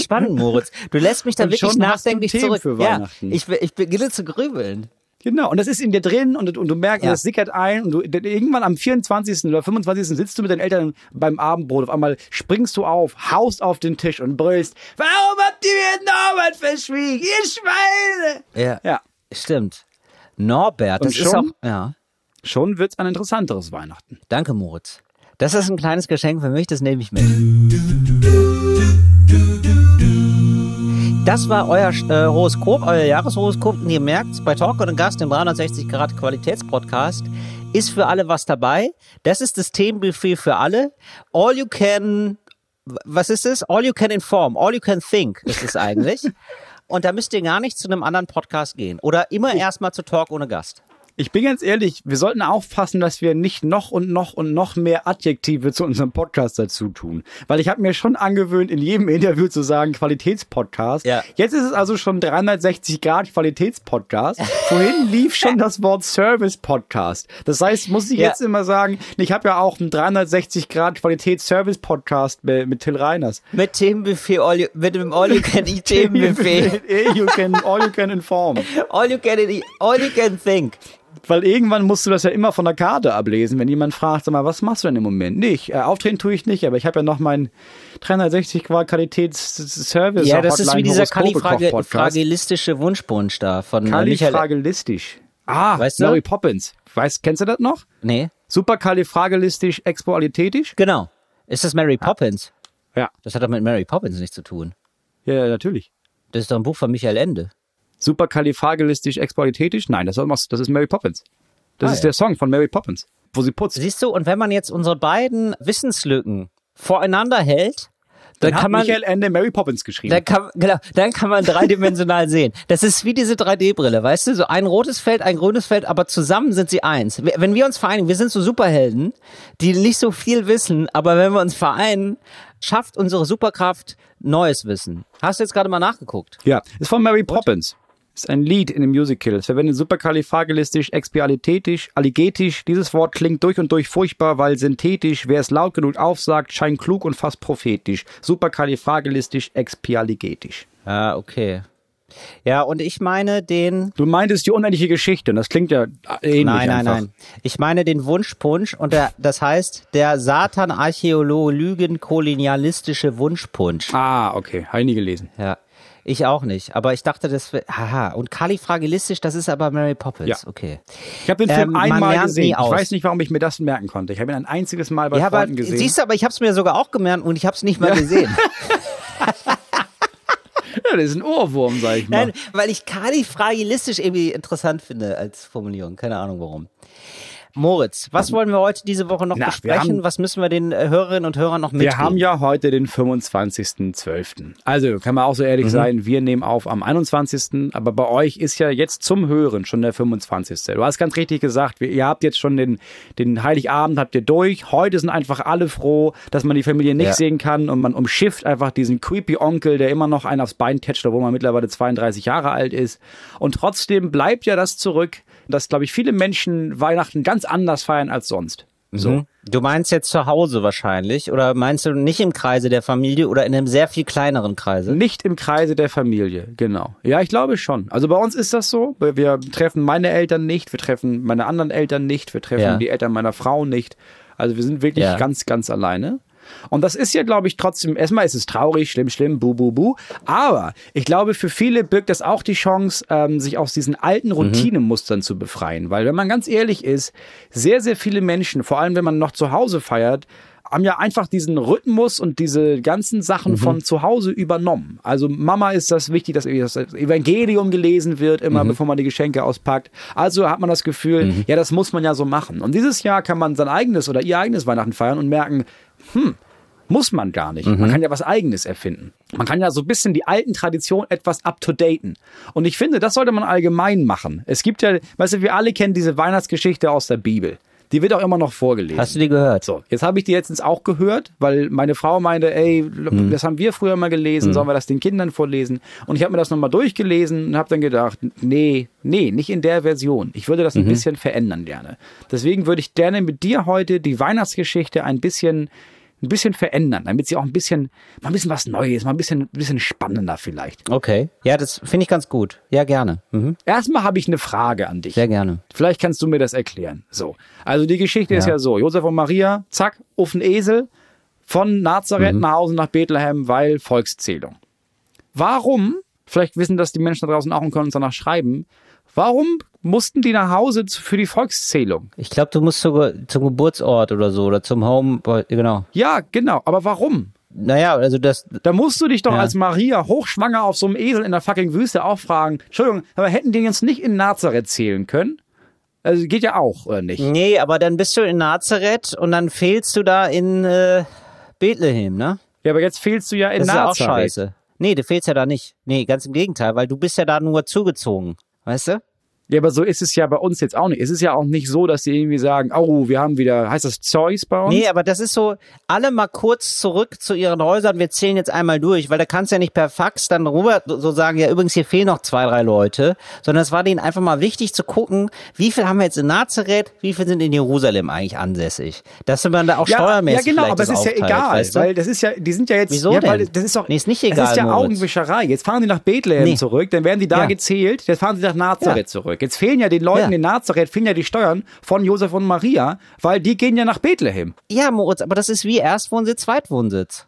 Spannend, Moritz. Du lässt mich da Und wirklich nachdenklich zurück. ja, ich, ich beginne zu grübeln. Genau, und das ist in dir drin und, und du merkst, Ja. das sickert ein und du irgendwann am 24. oder 25. sitzt du mit deinen Eltern beim Abendbrot, auf einmal springst du auf, haust auf den Tisch und brüllst, warum habt ihr mir Norbert verschwiegen, ihr Schweine? Ja, Ja, stimmt. Norbert, Und das ist auch, schon? ja. schon wird's ein interessanteres Weihnachten. Danke, Moritz. Das ist ein kleines Geschenk für mich, das nehme ich mit. Das war euer äh, Horoskop, euer Jahreshoroskop. Und ihr merkt, bei Talk und Gast, dem 360 Grad Qualitätspodcast, ist für alle was dabei. Das ist das Themenbuffet für alle. All you can, was ist es? All you can inform, all you can think ist es eigentlich. *laughs* Und da müsst ihr gar nicht zu einem anderen Podcast gehen. Oder immer erstmal zu Talk ohne Gast. Ich bin ganz ehrlich, wir sollten aufpassen, dass wir nicht noch und noch und noch mehr Adjektive zu unserem Podcast dazu tun. Weil ich habe mir schon angewöhnt, in jedem Interview zu sagen Qualitätspodcast. Ja. Jetzt ist es also schon 360 Grad Qualitätspodcast. Vorhin lief schon *laughs* das Wort Service Podcast. Das heißt, muss ich Ja. jetzt immer sagen, ich habe ja auch einen 360 Grad Qualitätsservice Podcast mit, mit Till Reiners. Mit Themenbuffet, all you, mit dem All you can eat *laughs* Themenbuffet. you can, all you can inform. All you can eat, all you can think. Weil irgendwann musst du das ja immer von der Karte ablesen, wenn jemand fragt, sag mal, was machst du denn im Moment? Nicht, äh, auftreten tue ich nicht, aber ich habe ja noch meinen 360 Grad Qualitätsservice. Ja, das ist wie dieser kalifragilistische Wunschwunsch da von äh. Kalifragilistisch. Ah, Weißt du? Mary Poppins. Weißt, kennst du das noch? Nee. Superkalifragilistisch expoalithetisch? Genau. Ist das Mary Poppins? Ja. Das hat doch mit Mary Poppins nichts zu tun. Ja, ja, natürlich. Das ist doch ein Buch von Michael Ende. Superkalifragilistisch expoalithetisch? Nein, das, ist- das ist Mary Poppins. Das Ah, ist ja. der Song von Mary Poppins, wo sie putzt. Siehst du, und wenn man jetzt unsere beiden Wissenslücken voreinander hält, dann, Dann hat kann man Michael Ende Mary Poppins geschrieben. Dann kann, genau, dann kann man dreidimensional *laughs* sehen. Das ist wie diese 3D-Brille, weißt du? So ein rotes Feld, ein grünes Feld, aber zusammen sind sie eins. Wenn wir uns vereinigen, wir sind so Superhelden, die nicht so viel wissen, aber wenn wir uns vereinen, schafft unsere Superkraft neues Wissen. Hast du jetzt gerade mal nachgeguckt? Ja, ist von Mary Poppins. Ist ein Lied in dem Musical. Es verwendet superkalifragilistisch, expialithetisch, alligetisch. Dieses Wort klingt durch und durch furchtbar, weil synthetisch, wer es laut genug aufsagt, scheint klug und fast prophetisch. Superkalifragilistisch, expialigetisch. Ah, okay. Ja, und ich meine den. Du meintest die unendliche Geschichte und das klingt ja ähnlich Nein, nein, einfach. nein. Ich meine den Wunschpunsch und der, das heißt der Satan-Archäologen-kolonialistische Wunschpunsch. Ah, okay. Habe ich nie gelesen. Ja. Ich auch nicht, aber ich dachte, das wär, haha, und kalifragilistisch, das ist aber Mary Poppins, Ja. okay. Ich habe den Ähm, Film man einmal gesehen. Ich weiß nicht, warum ich mir das merken konnte. Ich habe ihn ein einziges Mal bei Ja, aber Freunden gesehen. siehst du, aber ich habe es mir sogar auch gemerkt und ich habe es nicht mal gesehen. *laughs* ja, das ist ein Ohrwurm, sag ich mal. Nein, weil ich kalifragilistisch irgendwie interessant finde als Formulierung, keine Ahnung warum. Moritz, was wollen wir heute diese Woche noch Na, besprechen? haben- was müssen wir den äh, Hörerinnen und Hörern noch mitgeben? Wir haben ja heute den 25.12. Also kann man auch so Mhm. ehrlich sein, wir nehmen auf am 21. Aber bei euch ist ja jetzt zum Hören schon der 25. Du hast ganz richtig gesagt, ihr habt jetzt schon den, den Heiligabend habt ihr durch. Heute sind einfach alle froh, dass man die Familie nicht Ja. sehen kann und man umschifft einfach diesen creepy Onkel, der immer noch einen aufs Bein tätscht, obwohl man mittlerweile 32 Jahre alt ist. Und trotzdem bleibt ja das zurück, dass, glaube ich, viele Menschen Weihnachten ganz anders feiern als sonst. So. Mhm. Du meinst jetzt zu Hause wahrscheinlich oder meinst du nicht im Kreise der Familie oder in einem sehr viel kleineren Kreise? Nicht im Kreise der Familie, genau. Ja, ich glaube schon. Also bei uns ist das so. Wir wir treffen meine Eltern nicht, wir treffen meine anderen Eltern nicht, wir treffen Ja. die Eltern meiner Frau nicht. Also wir sind wirklich Ja. ganz, ganz alleine. Und das ist ja, glaube ich, trotzdem, erstmal ist es traurig, schlimm, schlimm, bu, bu, bu. Aber ich glaube, für viele birgt das auch die Chance, ähm, sich aus diesen alten Routinemustern zu befreien. Weil, wenn man ganz ehrlich ist, sehr, sehr viele Menschen, vor allem wenn man noch zu Hause feiert, haben ja einfach diesen Rhythmus und diese ganzen Sachen von zu Hause übernommen. Also Mama ist das wichtig, dass das Evangelium gelesen wird, immer bevor man die Geschenke auspackt. Also hat man das Gefühl, ja, das muss man ja so machen. Und dieses Jahr kann man sein eigenes oder ihr eigenes Weihnachten feiern und merken, hm, muss man gar nicht. Man kann ja was Eigenes erfinden. Man kann ja so ein bisschen die alten Traditionen etwas up-to-daten. Und ich finde, das sollte man allgemein machen. Es gibt ja, weißt du, wir alle kennen diese Weihnachtsgeschichte aus der Bibel. Die wird auch immer noch vorgelesen. Hast du die gehört? So, jetzt habe ich die letztens auch gehört, weil meine Frau meinte, ey, das haben wir früher mal gelesen, sollen wir das den Kindern vorlesen? Und ich habe mir das nochmal durchgelesen und habe dann gedacht, nee, nee, nicht in der Version. Ich würde das ein bisschen verändern gerne. Deswegen würde ich gerne mit dir heute die Weihnachtsgeschichte ein bisschen ein bisschen verändern, damit sie auch ein bisschen, mal ein bisschen was Neues, mal ein bisschen, ein bisschen spannender vielleicht. Okay. Ja, das finde ich ganz gut. Ja, gerne. Mhm. Erstmal habe ich eine Frage an dich. Sehr gerne. Vielleicht kannst du mir das erklären. So. Also die Geschichte ist Ja. ja so. Josef und Maria, zack, auf den Esel von Nazareth nach Hause nach Bethlehem, weil Volkszählung. Warum, vielleicht wissen das die Menschen da draußen auch und können uns danach schreiben, warum mussten die nach Hause für die Volkszählung? Ich glaube, du musst sogar zum Geburtsort oder so oder zum Home, genau. Ja, genau. Aber warum? Naja, also das, Da musst du dich doch Ja. als Maria hochschwanger auf so einem Esel in der fucking Wüste auch fragen, Entschuldigung, aber hätten die jetzt nicht in Nazareth zählen können? Also geht ja auch, oder nicht? nee, aber dann bist du in Nazareth und dann fehlst du da in äh, Bethlehem, ne? Ja, aber jetzt fehlst du ja in Das ist ja auch Nazareth. scheiße. Nee, du fehlst ja da nicht. Nee, ganz im Gegenteil, weil du bist ja da nur zugezogen. Weißt du? Ja, aber so ist es ja bei uns jetzt auch nicht. Es ist ja auch nicht so, dass sie irgendwie sagen, oh, wir haben wieder, heißt das Zeus bei uns? Nee, aber das ist so, alle mal kurz zurück zu ihren Häusern, wir zählen jetzt einmal durch, weil da kannst du ja nicht per Fax dann rüber so sagen, ja übrigens hier fehlen noch zwei, drei Leute, sondern es war denen einfach mal wichtig zu gucken, wie viel haben wir jetzt in Nazareth, wie viel sind in Jerusalem eigentlich ansässig. Dass man da auch ja, ja, steuermäßig genau, vielleicht aber es das ist ja aufteilt, egal, weißt du? weil das ist ja, die sind ja jetzt, Wieso ja, denn? weil das ist doch, Nee, ist nicht Das egal, ist ja Moritz. Augenwischerei. Jetzt fahren die nach Bethlehem Nee. zurück, dann werden die da Ja. gezählt, jetzt fahren sie nach Nazareth Ja. zurück. Jetzt fehlen ja den Leuten Ja. in Nazareth, fehlen ja die Steuern von Josef und Maria, weil die gehen ja nach Bethlehem. Ja, Moritz, aber das ist wie Erstwohnsitz, Zweitwohnsitz.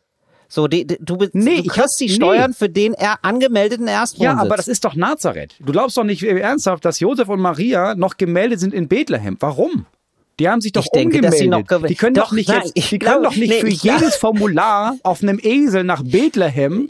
So, die, die, du, Nee, du kriegst die nee. Steuern für den er angemeldeten Erstwohnsitz. Ja, aber das ist doch Nazareth. Du glaubst doch nicht ernsthaft, dass Josef und Maria noch gemeldet sind in Bethlehem. Warum? Die haben sich doch Ich denke, umgemeldet. noch gew- die können doch, Doch, nicht nein, jetzt, ich die können glaube- doch nicht nee, für jedes Formular auf einem Esel nach Bethlehem.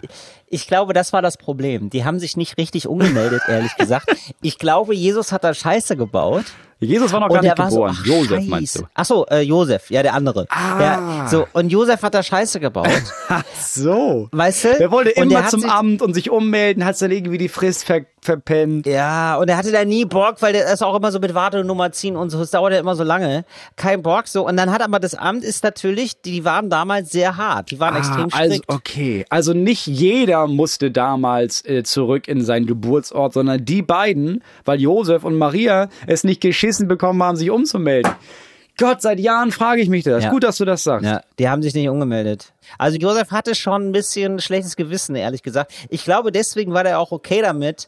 Ich glaube, das war das Problem. Die haben sich nicht richtig umgemeldet, ehrlich gesagt. Ich glaube, Jesus hat da Scheiße gebaut. Jesus war noch gar nicht der war so, geboren. ach, Josef meinst du? Ach so, äh, Josef, ja, der andere. Ah. Ja, so, und Josef hat da Scheiße gebaut. *laughs* Ach so. Weißt du? Der wollte der immer zum sich- Amt und sich ummelden, hat dann irgendwie die Frist ver verpennt. Ja, und er hatte da nie Bock, weil der ist auch immer so mit Wartenummer ziehen und so. Es dauert ja immer so lange. Kein Bock, so. Und dann hat aber das Amt ist natürlich, die waren damals sehr hart. Die waren extrem also strikt. okay, also nicht jeder musste damals äh, zurück in seinen Geburtsort, sondern die beiden, weil Josef und Maria es nicht geschissen bekommen haben, sich umzumelden. Gott, seit Jahren frage ich mich das. Ja. Gut, dass du das sagst. Ja, die haben sich nicht umgemeldet. Also Josef hatte schon ein bisschen schlechtes Gewissen, ehrlich gesagt. Ich glaube, deswegen war der auch okay damit,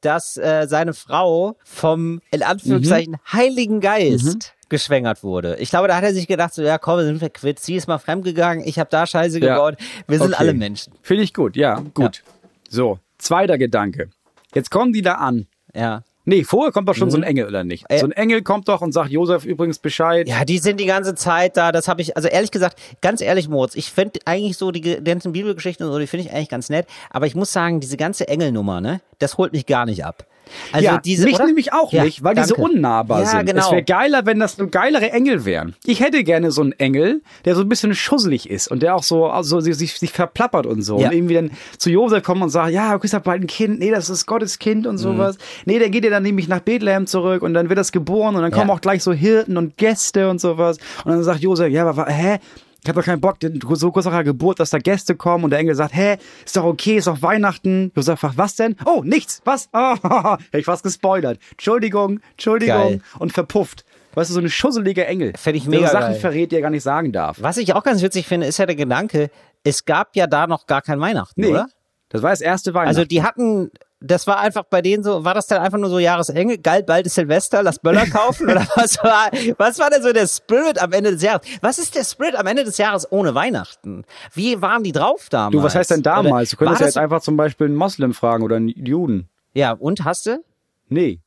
dass äh, seine Frau vom, in Anführungszeichen, Heiligen Geist geschwängert wurde. Ich glaube, da hat er sich gedacht, so, ja komm, sind wir quitt. Sie ist mal fremdgegangen, ich habe da Scheiße Ja. gebaut. Wir sind Okay. alle Menschen. Finde ich gut, ja, gut. So, zweiter Gedanke. Jetzt kommen die da an. Ja. Nee, vorher kommt doch schon so ein Engel, oder nicht? Äh. so ein Engel kommt doch und sagt Josef übrigens Bescheid. Ja, die sind die ganze Zeit da. Das habe ich, also ehrlich gesagt, ganz ehrlich, Moritz, ich finde eigentlich so die ganzen Bibelgeschichten und so, die finde ich eigentlich ganz nett. Aber ich muss sagen, diese ganze Engelnummer, ne, das holt mich gar nicht ab. Also ja, diese, mich oder? nämlich auch Ja, nicht, weil danke. unnahbar ja, sind. Genau. Es wäre geiler, wenn das so geilere Engel wären. Ich hätte gerne so einen Engel, der so ein bisschen schusselig ist und der auch so also sich, sich, verplappert und so. Ja. Und irgendwie dann zu Josef kommt und sagt, ja, du kriegst halt bald ein Kind. Nee, das ist Gottes Kind Mhm. und sowas. Nee, der geht ja dann nämlich nach Bethlehem zurück und dann wird das geboren und dann kommen auch gleich so Hirten und Gäste und sowas. Und dann sagt Josef, ja, aber hä? Ich habe doch keinen Bock, so kurz nach der Geburt, dass da Gäste kommen und der Engel sagt, hä, ist doch okay, ist doch Weihnachten. Josef fragt, was denn? Oh, nichts, was? Ah, *laughs* hab ich fast gespoilert. Entschuldigung, Entschuldigung Geil. und verpufft. Weißt du, so eine schusselige Engel. Fänd ich der mega so Sachen geil. verrät, die er gar nicht sagen darf. Was ich auch ganz witzig finde, ist ja der Gedanke, es gab ja da noch gar kein Weihnachten, Nee, oder? das war das erste Weihnachten. Also die hatten, das war einfach bei denen so, war das dann einfach nur so Jahresengel, geil, bald ist Silvester, lass Böller kaufen oder *laughs* was war, was war denn so der Spirit am Ende des Jahres? Was ist der Spirit am Ende des Jahres ohne Weihnachten? Wie waren die drauf damals? du, was heißt denn damals? Du Oder könntest war ja jetzt einfach zum Beispiel einen Moslem fragen oder einen Juden. Ja, und hast du? Nee.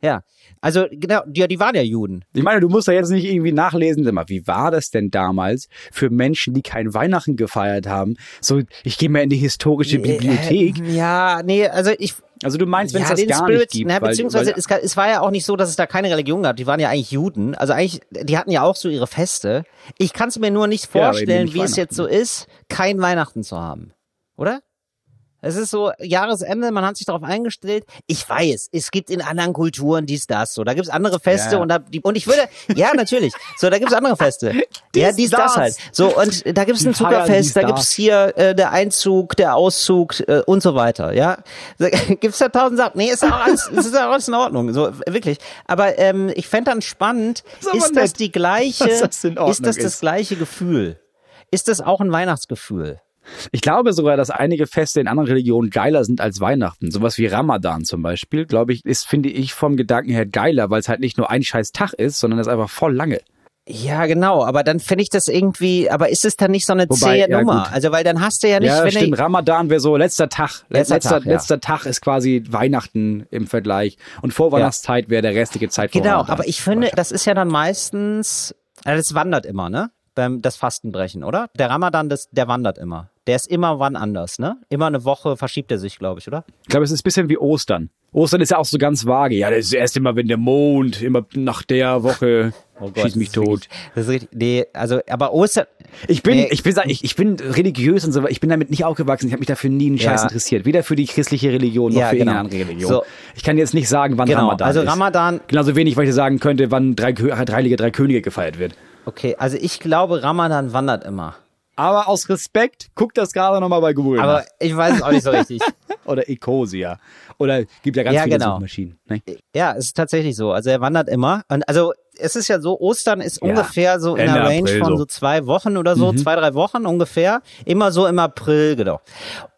Ja. Also, genau, ja, die waren ja Juden. Ich meine, du musst ja jetzt nicht irgendwie nachlesen, sag mal, wie war das denn damals für Menschen, die kein Weihnachten gefeiert haben? So, ich gehe mal in die historische Bibliothek. Äh, ja, nee, also ich, Also du meinst, wenn es ja, das den gar Spirit, nicht gibt, na, beziehungsweise weil, es, es war ja auch nicht so, dass es da keine Religion gab. Die waren ja eigentlich Juden. Also eigentlich, die hatten ja auch so ihre Feste. Ich kann es mir nur nicht Ja, vorstellen, nicht wie es jetzt so ist, kein Weihnachten zu haben. Oder? Es ist so Jahresende, man hat sich darauf eingestellt. Ich weiß, es gibt in anderen Kulturen dies, das. So, da gibt's andere Feste Ja. und da, die, und ich würde, ja, natürlich. So, da gibt's andere Feste. *laughs* ja, dies, das. das. halt. So, und da gibt's ein Zuckerfest, dies, da das. gibt's hier äh, der Einzug, der Auszug äh, und so weiter, ja. Da *laughs* gibt's da tausend Sachen. Nee, ist auch alles, ist auch alles in Ordnung, so wirklich. Aber ähm, ich fände dann spannend, Ist aber ist das die gleiche, das ist das das ist. gleiche Gefühl? Ist das auch ein Weihnachtsgefühl? Ich glaube sogar, dass einige Feste in anderen Religionen geiler sind als Weihnachten. Sowas wie Ramadan zum Beispiel, glaube ich, ist, finde ich, vom Gedanken her geiler, weil es halt nicht nur ein scheiß Tag ist, sondern es ist einfach voll lange. Ja, genau, aber dann finde ich das irgendwie, aber ist es dann nicht so eine Wobei, zähe ja, Nummer? gut. Also, weil dann hast du ja nicht, ja, wenn stimmt. ich, Ramadan wäre so letzter Tag. Letzter letzter, Tag, ja. letzter Tag ist quasi Weihnachten im Vergleich. Und Vorweihnachtszeit wäre der restliche Zeit Genau, aber ich finde, das ist ja dann meistens, also das wandert immer, ne? Beim das Fastenbrechen, oder? Der Ramadan, das, der wandert immer. Der ist immer wann anders, ne? Immer eine Woche verschiebt er sich, glaube ich, oder? Ich glaube, es ist ein bisschen wie Ostern. Ostern ist ja auch so ganz vage. Ja, das ist erst immer, wenn der Mond, immer nach der Woche *laughs* schießt mich Oh das ist tot. wirklich- Das ist richtig, nee, also, aber Ostern, Ich bin, Nee. ich bin, ich, ich bin religiös und so, ich bin damit nicht aufgewachsen. Ich habe mich dafür nie einen Scheiß Ja. interessiert. Weder für die christliche Religion noch Ja, für genau. irgendeine andere Religion. So. Ich kann jetzt nicht sagen, wann genau, Ramadan also ist. Ramadan, Genauso wenig, weil ich sagen könnte, wann drei, Heilige Drei Könige gefeiert wird. Okay, also ich glaube, Ramadan wandert immer. Aber aus Respekt, guck das gerade nochmal bei Google Aber nach. ich weiß es auch nicht so richtig. *laughs* Oder Ecosia. Oder gibt ja ganz Ja, viele genau. Suchmaschinen. Ne? Ja, es ist tatsächlich so. Also er wandert immer. Und also es ist ja so, Ostern ist Ja, ungefähr so in Ende der Range April von so. so zwei Wochen oder so, zwei, drei Wochen ungefähr. Immer so im April, genau.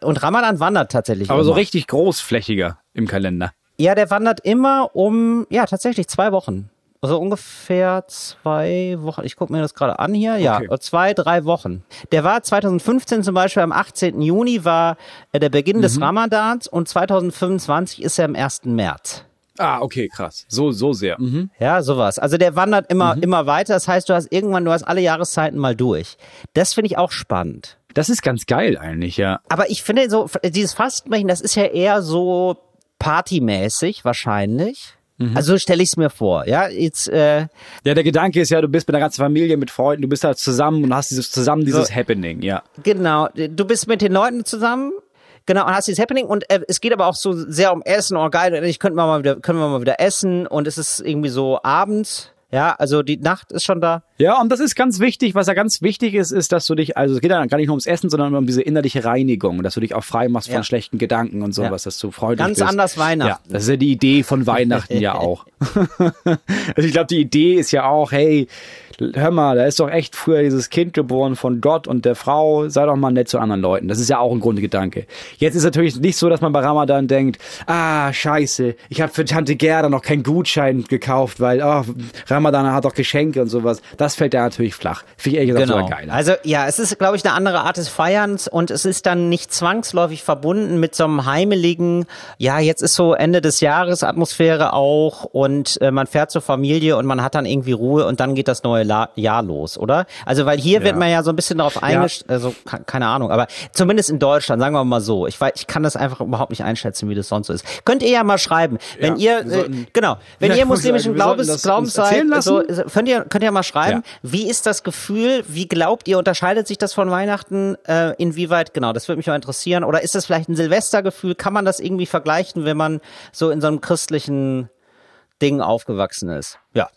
Und Ramadan wandert tatsächlich. Aber immer. so richtig großflächiger im Kalender. Ja, der wandert immer um, ja, tatsächlich zwei Wochen. Also ungefähr zwei Wochen. Ich gucke mir das gerade an hier. Ja, Okay. zwei, drei Wochen. Der war 2015 zum Beispiel am 18. Juni war äh, der Beginn Mhm. des Ramadans und 2025 ist er am 1. März. Ah, okay, krass. So, so sehr. Mhm. Ja, sowas. Also der wandert immer, immer weiter. Das heißt, du hast irgendwann, du hast alle Jahreszeiten mal durch. Das finde ich auch spannend. Das ist ganz geil eigentlich, ja. Aber ich finde so, dieses Fastenbrechen, das ist ja eher so partymäßig wahrscheinlich. Also so stelle ich es mir vor. Ja, jetzt äh, Ja, der Gedanke ist ja, du bist mit der ganzen Familie, mit Freunden, du bist da zusammen und hast dieses zusammen dieses So. Happening, ja. genau. Du bist mit den Leuten zusammen. Genau, und hast dieses Happening und äh, es geht aber auch so sehr um Essen, oh geil, ich könnte mal wieder, können wir mal wieder essen und es ist irgendwie so abends, ja, also die Nacht ist schon da. Ja, und das ist ganz wichtig. Was ja ganz wichtig ist, ist, dass du dich, also es geht ja gar nicht nur ums Essen, sondern um diese innerliche Reinigung, dass du dich auch frei machst von Ja. schlechten Gedanken und sowas, dass du freundlich Ganz bist. anders Ja, Weihnachten. das ist ja die Idee von Weihnachten ja *laughs* auch. *laughs* also ich glaube, die Idee ist ja auch, hey, hör mal, da ist doch echt früher dieses Kind geboren von Gott und der Frau, sei doch mal nett zu anderen Leuten. Das ist ja auch ein Grundgedanke. Jetzt ist natürlich nicht so, dass man bei Ramadan denkt, ah, scheiße, ich habe für Tante Gerda noch keinen Gutschein gekauft, weil oh, Ramadan hat doch Geschenke und sowas. Das fällt da natürlich flach. Finde ich ehrlich gesagt Genau. sogar geiler. Also ja, es ist, glaube ich, eine andere Art des Feierns und es ist dann nicht zwangsläufig verbunden mit so einem heimeligen, ja, jetzt ist so Ende des Jahres Atmosphäre auch und äh, man fährt zur Familie und man hat dann irgendwie Ruhe und dann geht das neue La Jahr los, oder? Also weil hier wird man ja so ein bisschen darauf eingestellt, also ke- keine Ahnung, aber zumindest in Deutschland, sagen wir mal so, ich weiß, ich kann das einfach überhaupt nicht einschätzen, wie das sonst so ist. Könnt ihr ja mal schreiben, wenn Ja, ihr, äh, sollten- genau, wenn Ja, ihr muslimischen Glaubens, Glaubens seid, erzählen so, könnt ihr, könnt ihr mal schreiben, Ja. wie ist das Gefühl, wie glaubt ihr, unterscheidet sich das von Weihnachten, äh, inwieweit, genau, das würde mich mal interessieren, oder ist das vielleicht ein Silvestergefühl, kann man das irgendwie vergleichen, wenn man so in so einem christlichen Ding aufgewachsen ist? Ja.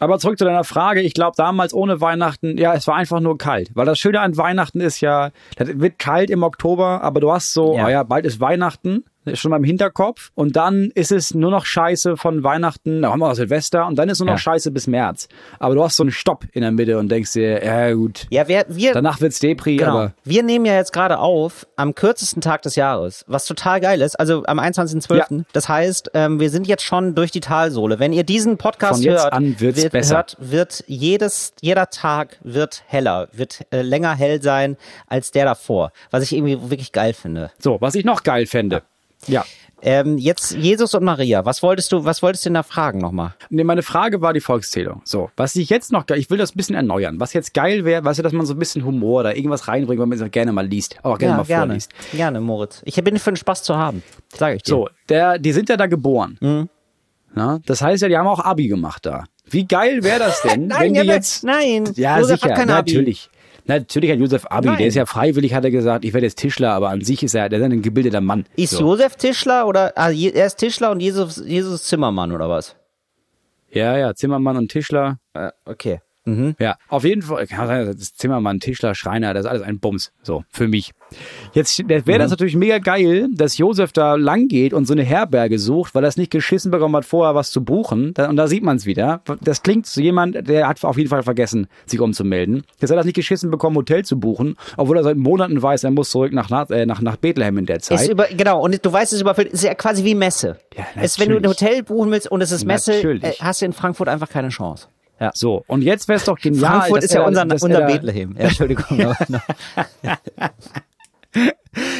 Aber zurück zu deiner Frage. Ich glaube, damals ohne Weihnachten, ja, es war einfach nur kalt. Weil das Schöne an Weihnachten ist ja, das wird kalt im Oktober, aber du hast so, Ja. oh ja bald ist Weihnachten, schon mal im Hinterkopf. Und dann ist es nur noch Scheiße von Weihnachten, da haben wir noch Silvester und dann ist nur noch Ja. Scheiße bis März. Aber du hast so einen Stopp in der Mitte und denkst dir, ja gut, Ja, wir, wir, danach wird's Depri, Genau. aber Wir nehmen ja jetzt gerade auf am kürzesten Tag des Jahres, was total geil ist, also am 21.12. Ja. Das heißt, ähm, wir sind jetzt schon durch die Talsohle. Wenn ihr diesen Podcast Von jetzt hört, an wird's wird, besser. hört, wird jedes, jeder Tag wird heller, wird äh, länger hell sein als der davor, was ich irgendwie wirklich geil finde. so, was ich noch geil fände. Ja. Ähm, jetzt Jesus und Maria, was wolltest du, was wolltest du denn da fragen nochmal? Nee, meine Frage war die Volkszählung. So, was ich jetzt noch, ich will das ein bisschen erneuern. Was jetzt geil wäre, weißt du, dass man so ein bisschen Humor oder irgendwas reinbringt, was man so gerne mal liest, auch gerne mal gerne, vorliest. gerne, Moritz. Ich bin für den Spaß zu haben, sage ich dir. So, der, die sind ja da geboren. Mhm. Na, das heißt ja, die haben auch Abi gemacht da. Wie geil wäre das denn, *laughs* Nein, wenn die ja, jetzt... nein, Ja, Josef sicher, natürlich. Natürlich hat Josef Abi, Nein. der ist ja freiwillig, hat er gesagt, ich werde jetzt Tischler, aber an sich ist er, der ist ein gebildeter Mann. Ist so. Josef Tischler oder ah, er ist Tischler und Jesus, Jesus Zimmermann oder was? Ja, ja, Zimmermann und Tischler. Äh, okay. Mhm. Ja, auf jeden Fall, kann sein, das ist Zimmermann, Tischler, Schreiner, das ist alles ein Bums. So, für mich. Jetzt wäre Mhm. das natürlich mega geil, dass Josef da lang geht und so eine Herberge sucht, weil er es nicht geschissen bekommen hat, vorher was zu buchen. Und da sieht man es wieder. Das klingt zu jemand, der hat auf jeden Fall vergessen, sich umzumelden. Jetzt hat er es nicht geschissen bekommen, Hotel zu buchen, obwohl er seit Monaten weiß, er muss zurück nach, äh, nach, nach Bethlehem in der Ist Zeit. über, genau, und du weißt, es ist überfüllt, ist ja quasi wie Messe. Ja, es, wenn du ein natürlich. Hotel buchen willst und es ist Messe, Natürlich. äh, hast du in Frankfurt einfach keine Chance. Ja. So, und jetzt wäre es doch genial. Frankfurt ist ja er- unser, er unser da- Bethlehem. Ja, Entschuldigung. *laughs*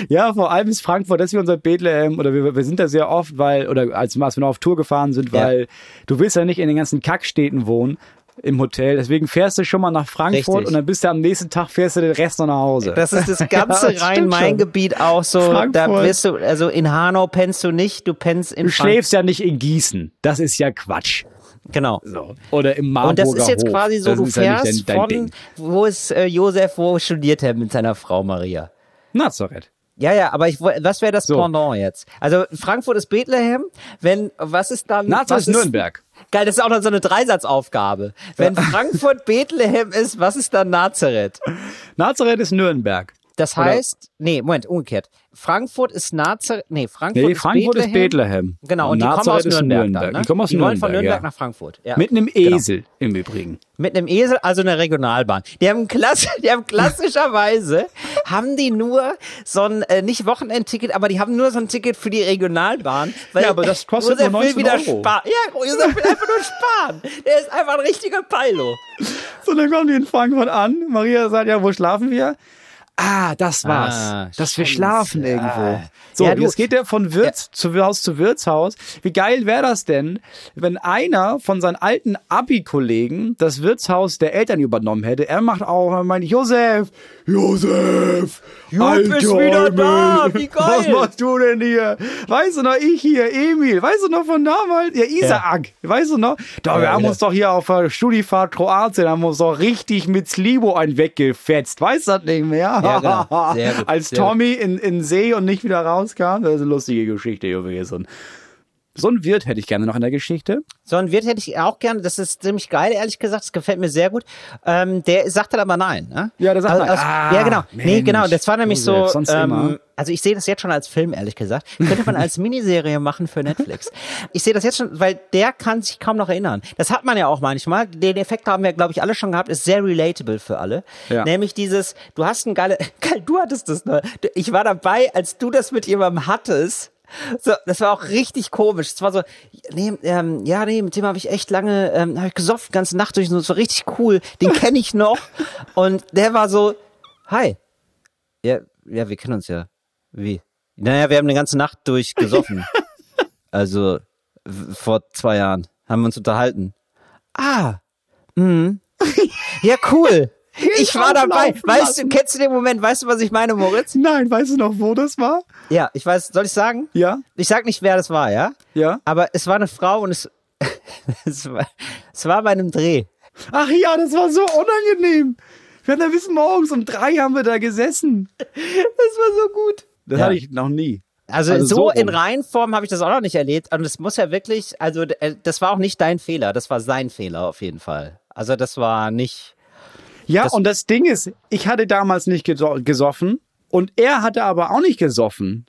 Ja, vor allem ist Frankfurt, das ist wie unser Bethlehem, oder wir, wir sind da sehr oft, weil, oder als wir noch auf Tour gefahren sind, Ja. weil du willst ja nicht in den ganzen Kackstädten wohnen im Hotel, deswegen fährst du schon mal nach Frankfurt Richtig. und dann bist du am nächsten Tag fährst du den Rest noch nach Hause. Das ist das *laughs* Ja, ganze stimmt Rhein-Main-Gebiet auch so. Da Frankfurt. bist du, also in Hanau pennst du nicht, du pennst in Du Frank- schläfst ja nicht in Gießen. Das ist ja Quatsch. Genau. So. Oder im Marburger Und das ist jetzt Hof. quasi so, das du ja fährst dein, dein von, wo ist äh, Josef, wo studiert er mit seiner Frau Maria? Nazareth. Ja, ja, aber ich, was wäre das So. Pendant jetzt? Also Frankfurt ist Bethlehem, wenn, was ist dann? Nazareth was ist Nürnberg. Geil, das ist auch noch so eine Dreisatzaufgabe. Wenn Frankfurt Bethlehem ist, was ist dann Nazareth? Nazareth ist Nürnberg. Das Oder- heißt, nee, Moment, umgekehrt. Frankfurt ist Nazareth, nee, Frankfurt, Nee, ist, Frankfurt Bethlehem. ist Bethlehem. Genau, und, Und die kommen aus Nürnberg, Nürnberg. dann, ne? Die kommen aus wollen von Nürnberg, Nürnberg ja. nach Frankfurt. Ja. Mit einem Genau. Esel im Übrigen. Mit einem Esel, also eine Regionalbahn. Die haben, klass die haben klassischerweise, *laughs* haben die nur so ein, äh, nicht Wochenendticket, aber die haben nur so ein Ticket für die Regionalbahn. Weil Ja, aber das kostet Josef nur will 19 wieder Euro. sparen. Ja, Josef will einfach nur sparen. Der ist einfach ein richtiger Peilo. So, dann kommen die in Frankfurt an. Maria sagt, ja, wo schlafen wir? Ah, das war's. Ah, dass wir schlafen irgendwo. Ah. So, Ja, du- jetzt geht er von Wirts zu Haus zu Wirtshaus. Wie geil wäre das denn, wenn einer von seinen alten Abi-Kollegen das Wirtshaus der Eltern übernommen hätte? Er macht auch, er meint, Josef, Josef, Jupp ist wieder da, *laughs* wie geil. Was machst du denn hier? Weißt du noch, ich hier, Emil, weißt du noch von damals? Ja, Isaak, weißt du noch? Da, wir Ja, haben ja. uns doch hier auf der Studifahrt Kroatien, haben uns doch richtig mit Slibo einen weggefetzt. Weißt du das nicht mehr? Ja, genau. *laughs* Sehr gut, Als. Tommy in, in See und nicht wieder rauskam. Das ist eine lustige Geschichte gewesen. So ein Wirt hätte ich gerne noch in der Geschichte. So ein Wirt hätte ich auch gerne. Das ist ziemlich geil, ehrlich gesagt. Das gefällt mir sehr gut. Ähm, der sagt dann aber nein. Ne? Ja, der sagt also, nein. Also, Ah, ja, genau. nee, Mensch, genau. Das war nämlich Josef, so. Ähm, also ich sehe das jetzt schon als Film, ehrlich gesagt. Könnte man als Miniserie machen für Netflix. Ich sehe das jetzt schon, weil der kann sich kaum noch erinnern. Das hat man ja auch manchmal. Den Effekt haben wir, glaube ich, alle schon gehabt. Ist sehr relatable für alle. Ja. Nämlich dieses, du hast ein geile, *laughs* geil, du hattest das, ne? Ich war dabei, als du das mit jemandem hattest. So, das war auch richtig komisch. Es war so, nee, ähm, ja, nee, mit dem habe ich echt lange, ähm, habe ich gesoffen, die ganze Nacht durch. Und das war richtig cool. Den *laughs* kenne ich noch. Und der war so, hi. Ja, ja, wir kennen uns ja. Wie? Naja, wir haben eine ganze Nacht durch gesoffen. *laughs* also vor zwei Jahren haben wir uns unterhalten. Ah, mhm. *laughs* Ja, cool. Ich war dabei. auflaufen Weißt du, lassen. kennst du den Moment? Weißt du, was ich meine, Moritz? Nein, weißt du noch, wo das war? Ja, ich weiß, soll ich sagen? Ja? Ich sag nicht, wer das war, ja? Ja? Aber es war eine Frau und es, *laughs* es, war, es war bei einem Dreh. Ach ja, das war so unangenehm. Wir hatten da bis morgens um drei haben wir da gesessen. Das war so gut. Das Ja. hatte ich noch nie. Also, Also so, so in. Reihenform habe ich das auch noch nicht erlebt. Und es muss ja wirklich, also äh, das war auch nicht dein Fehler, das war sein Fehler auf jeden Fall. Also das war nicht. Ja, Das- und das Ding ist, ich hatte damals nicht geso gesoffen und er hatte aber auch nicht gesoffen.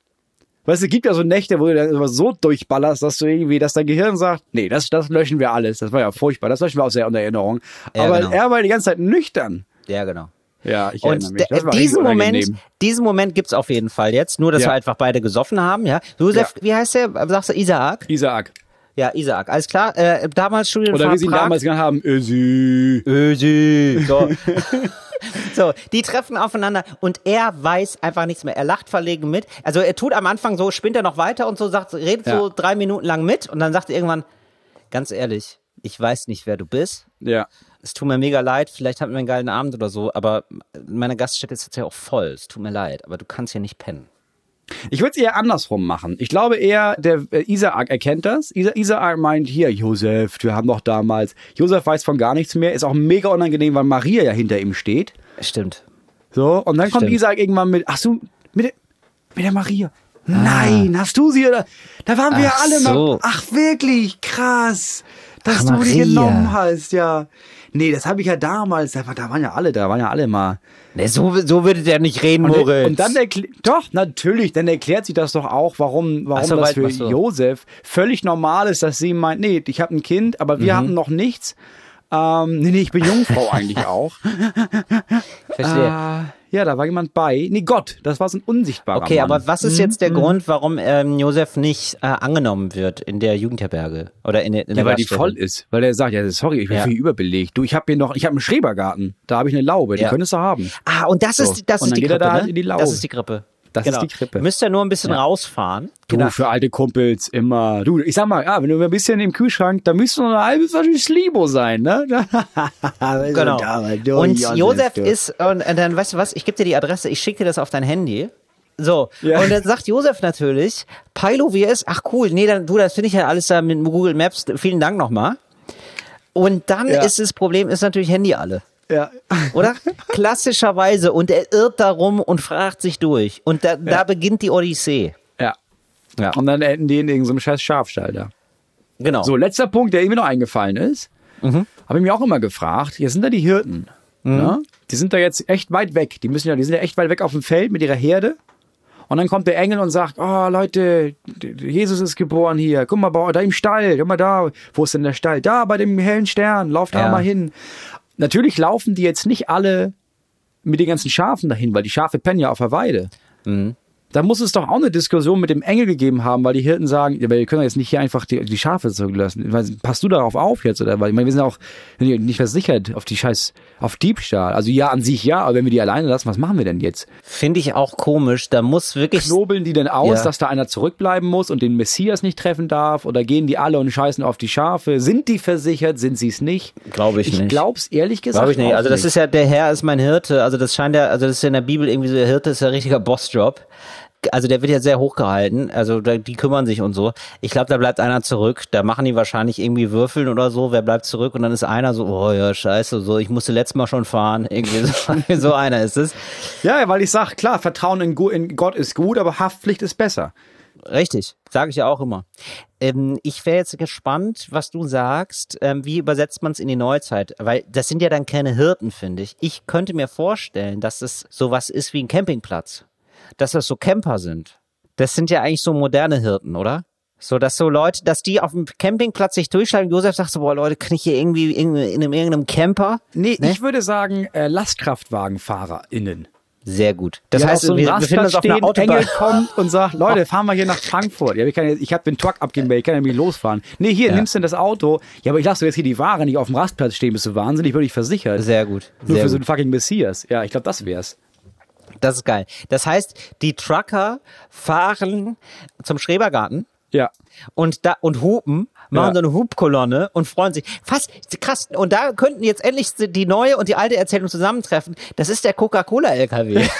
Weißt du, es gibt ja so Nächte, wo du dann so durchballerst, dass du irgendwie, dass dein Gehirn sagt, nee, das, das löschen wir alles. Das war ja furchtbar, das löschen wir aus der Erinnerung. Ja, aber genau. er war die ganze Zeit nüchtern. Ja, genau. Ja, ich erinnere Und mich. Das diesen Moment, diesen Moment gibt's auf jeden Fall jetzt. Nur, dass Ja. wir einfach beide gesoffen haben, ja. Josef, Ja. wie heißt der? Sagst du Isaak? Isaac. Ja, Isaak. Alles klar. Äh, damals Studienfahrt Oder wie sie ihn Prag. damals genannt haben, Ösi. Ösi. So. *laughs* so, die treffen aufeinander und er weiß einfach nichts mehr. Er lacht verlegen mit. Also er tut am Anfang so, spinnt er noch weiter und so, sagt, redet Ja. so drei Minuten lang mit und dann sagt er irgendwann, ganz ehrlich, ich weiß nicht, wer du bist. Ja. Es tut mir mega leid, vielleicht hatten wir einen geilen Abend oder so, aber meine Gaststätte ist jetzt ja auch voll. Es tut mir leid, aber du kannst hier nicht pennen. Ich würde es eher andersrum machen. Ich glaube eher, der äh, Isaac erkennt das. Isa Isaac meint hier, Josef, wir haben doch damals. Josef weiß von gar nichts mehr. Ist auch mega unangenehm, weil Maria ja hinter ihm steht. Stimmt. So, und dann kommt Stimmt. Isaac irgendwann mit, ach so, mit der, mit der Maria. Nein, hast du sie oder? Da waren wir ja Ach alle so. mal. Ach wirklich, krass, dass Ach, du die Maria. genommen hast, ja. Nee, das habe ich ja damals, da, war- da waren ja alle, da waren ja alle mal. Nee, so, so würde der nicht reden, Und, Moritz. und dann erklärt, doch, natürlich, dann erklärt sie das doch auch, warum, warum so, das für. Josef völlig normal ist, dass sie meint, nee, ich habe ein Kind, aber Mhm. wir hatten noch nichts. Ähm, nee, nee, ich bin Jungfrau *laughs* eigentlich auch. Verstehe. Äh, ja, da war jemand bei. Nee, Gott, das war so ein unsichtbarer Okay, Mann. aber was ist jetzt der Grund, warum ähm, Josef nicht äh, angenommen wird in der Jugendherberge oder in, der- in der Ja, weil die voll ist. Weil er sagt, ja, sorry, ich bin Ja. viel überbelegt. Du, ich habe hier noch, ich habe einen Schrebergarten. Da habe ich eine Laube, die Ja. könntest du haben. Ah, und das So. ist, das Und ist dann die geht er Krippe, da ne? in die Laube. Das ist die Krippe. Das genau. ist die Krippe. Müsst ihr nur ein bisschen Ja. rausfahren. Du, Genau. für alte Kumpels immer. Du, ich sag mal, ja, wenn du ein bisschen im Kühlschrank, da müsste noch eine halbe Flasche Slibo sein, ne? *laughs* Genau. Du, Und Josef, ist, und, und dann, weißt du was, ich gebe dir die Adresse, ich schicke dir das auf dein Handy. So, Ja. und dann sagt Josef natürlich, Pilo, wie er ist, ach cool, nee, dann, du, das finde ich ja alles da mit Google Maps, vielen Dank nochmal. Und dann Ja. ist das Problem, ist natürlich Handy alle. Ja. Oder? Klassischerweise. Und er irrt darum und fragt sich durch. Und da, da beginnt die Odyssee. ja. Ja. Und dann enden die in irgendeinem scheiß Schafstall da. Genau. So, letzter Punkt, der mir noch eingefallen ist, Mhm. habe ich mir auch immer gefragt, hier sind da die Hirten. Ne? Die sind da jetzt echt weit weg. Die müssen ja, die sind ja echt weit weg auf dem Feld mit ihrer Herde. Und dann kommt der Engel und sagt, oh Leute, Jesus ist geboren hier. Guck mal, bei- da im Stall, guck mal da. Wo ist denn der Stall? Da, bei dem hellen Stern. Lauf da Ja. mal hin. Natürlich laufen die jetzt nicht alle mit den ganzen Schafen dahin, weil die Schafe pennen ja auf der Weide. Da muss es doch auch eine Diskussion mit dem Engel gegeben haben, weil die Hirten sagen, ja, wir können jetzt nicht hier einfach die, die Schafe zurücklassen. Passt du darauf auf jetzt? Oder? Weil ich meine, wir sind auch nicht versichert auf die Scheiß, auf Diebstahl. Also ja, an sich ja, aber wenn wir die alleine lassen, was machen wir denn jetzt? Finde ich auch komisch. Da muss wirklich. Knobeln die denn aus, Ja. dass da einer zurückbleiben muss und den Messias nicht treffen darf? Oder gehen die alle und scheißen auf die Schafe? Sind die versichert? Sind sie es nicht? Glaube ich Ich nicht. glaub's ehrlich gesagt. Glaube ich nicht. Also das ist ja, der Herr ist mein Hirte. Also das scheint ja, also das ist ja in der Bibel irgendwie so, der Hirte ist ja ein richtiger Bossjob. Also der wird ja sehr hochgehalten. Also da, die kümmern sich und so. Ich glaube, da bleibt einer zurück. Da machen die wahrscheinlich irgendwie Würfeln oder so. Wer bleibt zurück? Und dann ist einer so, oh ja, scheiße, so, ich musste letztes Mal schon fahren. *laughs* Irgendwie so, so einer ist es. Ja, weil ich sag, klar, Vertrauen in, in Gott ist gut, aber Haftpflicht ist besser. Richtig, sage ich ja auch immer. Ähm, ich wäre jetzt gespannt, was du sagst. Ähm, wie übersetzt man es in die Neuzeit? Weil das sind ja dann keine Hirten, finde ich. Ich könnte mir vorstellen, dass es sowas ist wie ein Campingplatz. Dass das so Camper sind. Das sind ja eigentlich so moderne Hirten, oder? So, dass so Leute, dass die auf dem Campingplatz sich durchschlagen. Josef sagt so, boah Leute, kann ich hier irgendwie in, in einem, irgendeinem Camper? Nee, Ne? ich würde sagen, äh, LastkraftwagenfahrerInnen. Sehr gut. Das Die heißt, so wir befinden uns auf einer Rastplatz stehen, Autobahn. Engel kommt und sagt, *laughs* Leute, fahren wir hier nach Frankfurt. Ja, ich, kann, ich habe den Truck abgemeldet, ich kann ja nicht losfahren. Nee, hier, nimmst du denn das Auto? Ja, aber ich lasse jetzt hier die Ware nicht auf dem Rastplatz stehen, bist du wahnsinnig, würde ich versichert. Sehr gut. Nur Sehr für so gut. einen fucking Messias. Ja, ich glaube, das wär's. Das ist geil. Das heißt, die Trucker fahren zum Schrebergarten Ja. und da und hupen, machen Ja. so eine Hubkolonne und freuen sich. Fast krass. Und da könnten jetzt endlich die neue und die alte Erzählung zusammentreffen. Das ist der Coca-Cola LKW. *laughs*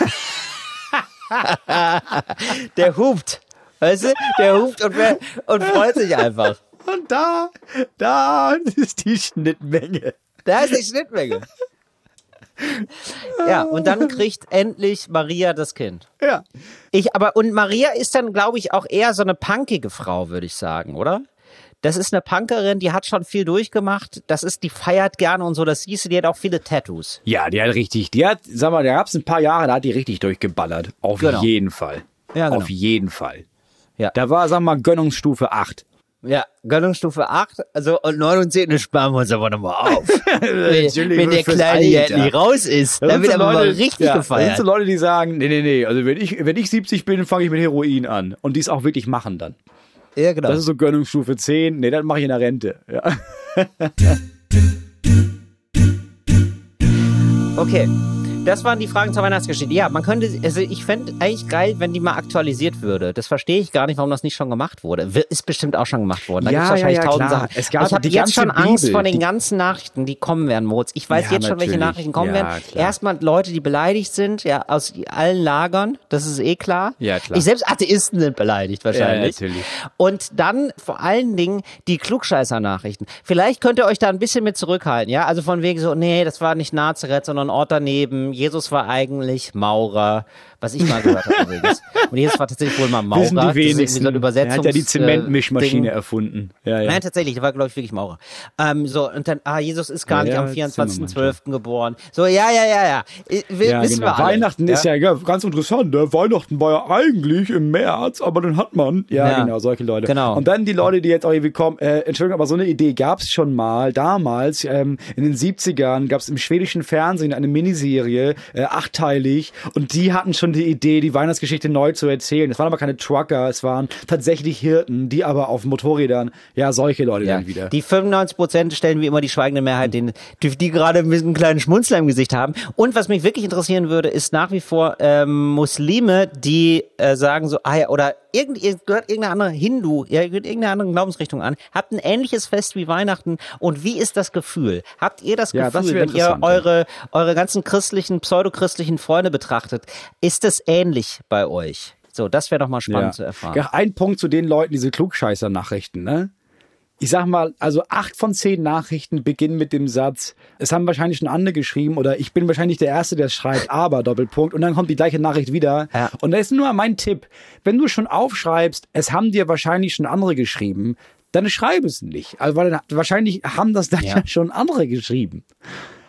der hupt. Weißt du? Der hupt und, und freut sich einfach. Und da, da ist die Schnittmenge. Da ist die Schnittmenge. Ja, und dann kriegt endlich Maria das Kind. Ja. Ich, aber, und Maria ist dann, glaube ich, auch eher so eine punkige Frau, würde ich sagen, oder? Das ist eine Punkerin, die hat schon viel durchgemacht. Das ist, die feiert gerne und so. Das siehst du, die hat auch viele Tattoos. Ja, die hat richtig, die hat, sag mal, da gab's ein paar Jahre, da hat die richtig durchgeballert. Auf Genau. jeden Fall. Ja, genau. Auf jeden Fall. Ja. Da war, sag mal, Gönnungsstufe 8. Ja, Gönnungsstufe 8, also und 9 und 10 sparen wir uns aber nochmal auf. *laughs* wenn, wenn der Kleine endlich raus ist, Da dann wird sind aber mal richtig ja, Da sind gefeiert. so Leute, die sagen, nee, nee, nee, also wenn ich, wenn ich 70 bin, fange ich mit Heroin an. Und die es auch wirklich machen dann. Ja, genau. Das ist so Gönnungsstufe 10. Nee, das mache ich in der Rente. Ja. Okay. Das waren die Fragen zur Weihnachtsgeschichte. Ja, man könnte, also ich fände eigentlich geil, wenn die mal aktualisiert würde. Das verstehe ich gar nicht, warum das nicht schon gemacht wurde. Ist bestimmt auch schon gemacht worden. Da Ja, gibt's wahrscheinlich ja, ja, tausend klar. Sachen. Es gab ich habe jetzt schon Angst Bibel, vor den ganzen Nachrichten, die kommen werden, Moritz. Ich weiß Ja, jetzt schon, welche. Nachrichten kommen Ja, werden. klar. Erstmal Leute, die beleidigt sind, ja, aus allen Lagern. Das ist eh klar. Ja, klar. Ich selbst Atheisten sind beleidigt wahrscheinlich. Ja, natürlich. Und dann vor allen Dingen die Klugscheißer-Nachrichten. Vielleicht könnt ihr euch da ein bisschen mit zurückhalten, ja? Also von wegen so, nee, das war nicht Nazareth, sondern ein Ort daneben. Jesus war eigentlich Maurer, was ich mal gehört habe übrigens. Und Jesus war tatsächlich wohl mal Maurer. Wissen Das die ist irgendwie wenigsten. so er hat ja die Übersetzungs- Zementmischmaschine Ding. erfunden. Ja, ja. Nein, tatsächlich, der war, glaube ich, wirklich Maurer. Ähm, so, und dann, ah, Jesus ist gar Ja, nicht am Zimmermann, 24.12. geboren. So, ja, ja, ja, ja. I- w- Ja, wissen genau. wir alle. Weihnachten ist ja, ganz interessant. Ne? Weihnachten war ja eigentlich im März, aber dann hat man. Ja, Ja. genau, solche Leute. Genau. Und dann die Leute, die jetzt auch irgendwie kommen, äh, Entschuldigung, aber so eine Idee gab es schon mal damals. Ähm, in den 70ern gab es im schwedischen Fernsehen eine Miniserie, äh, achteilig, und die hatten schon die Idee, die Weihnachtsgeschichte neu zu erzählen. Es waren aber keine Trucker, es waren tatsächlich Hirten, die aber auf Motorrädern, ja, solche Leute Ja, dann wieder. die 95 Prozent stellen wie immer die schweigende Mehrheit, den, die, die gerade ein bisschen einen kleinen Schmunzler im Gesicht haben. Und was mich wirklich interessieren würde, ist nach wie vor ähm, Muslime, die äh, sagen so, ah ja, oder irgend, ihr gehört irgendeine andere Hindu, ihr gehört irgendeine andere Glaubensrichtung an, habt ein ähnliches Fest wie Weihnachten. Und wie ist das Gefühl? Habt ihr das Ja, das Gefühl, wär wenn ihr ja. eure, eure ganzen christlichen, pseudochristlichen Freunde betrachtet, ist das ähnlich bei euch? So, das wäre doch mal spannend zu erfahren. Ja, ein Punkt zu den Leuten, diese Klugscheißer-Nachrichten, ne? Ich sag mal, also acht von zehn Nachrichten beginnen mit dem Satz, es haben wahrscheinlich schon andere geschrieben oder ich bin wahrscheinlich der Erste, der schreibt, aber Doppelpunkt und dann kommt die gleiche Nachricht wieder. Ja. Und da ist nur mein Tipp, wenn du schon aufschreibst, es haben dir wahrscheinlich schon andere geschrieben, dann schreib es nicht. Also weil wahrscheinlich haben das dann Ja. ja. schon andere geschrieben.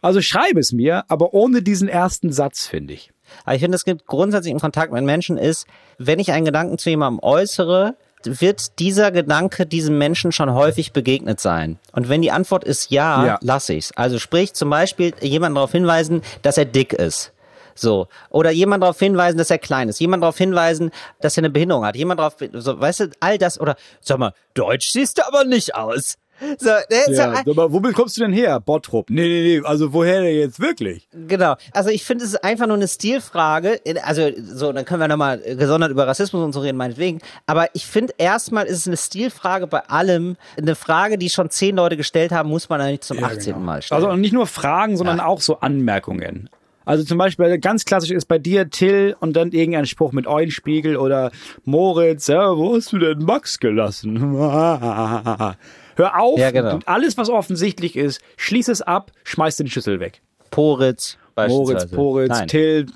Also schreib es mir, aber ohne diesen ersten Satz, finde ich. Aber ich finde, es gibt grundsätzlich im Kontakt mit Menschen ist, wenn ich einen Gedanken zu jemandem äußere, wird dieser Gedanke diesem Menschen schon häufig begegnet sein. Und wenn die Antwort ist ja, Ja. lasse ich's. Also sprich zum Beispiel jemanden darauf hinweisen, dass er dick ist. So. Oder jemand darauf hinweisen, dass er klein ist. Jemand darauf hinweisen, dass er eine Behinderung hat. Jemand darauf, so, weißt du, all das. Oder, sag mal, deutsch siehst du aber nicht aus. So, ne, so, Ja, aber womit kommst du denn her? Bottrop. Nee, nee, nee, also woher denn jetzt wirklich? Genau. Also ich finde, es ist einfach nur eine Stilfrage. Also so, dann können wir nochmal gesondert über Rassismus und so reden, meinetwegen. Aber ich finde, erstmal ist es eine Stilfrage bei allem. Eine Frage, die schon zehn Leute gestellt haben, muss man eigentlich zum 18. Mal stellen. Also nicht nur Fragen, sondern auch so Anmerkungen. Also zum Beispiel ganz klassisch ist bei dir Till und dann irgendein Spruch mit Eulenspiegel oder Moritz, ja, wo hast du denn Max gelassen? *laughs* Hör auf, Ja, genau. alles was offensichtlich ist, schließ es ab, schmeiß den Schüssel weg. Poritz Moritz. Poritz, Nein. Till,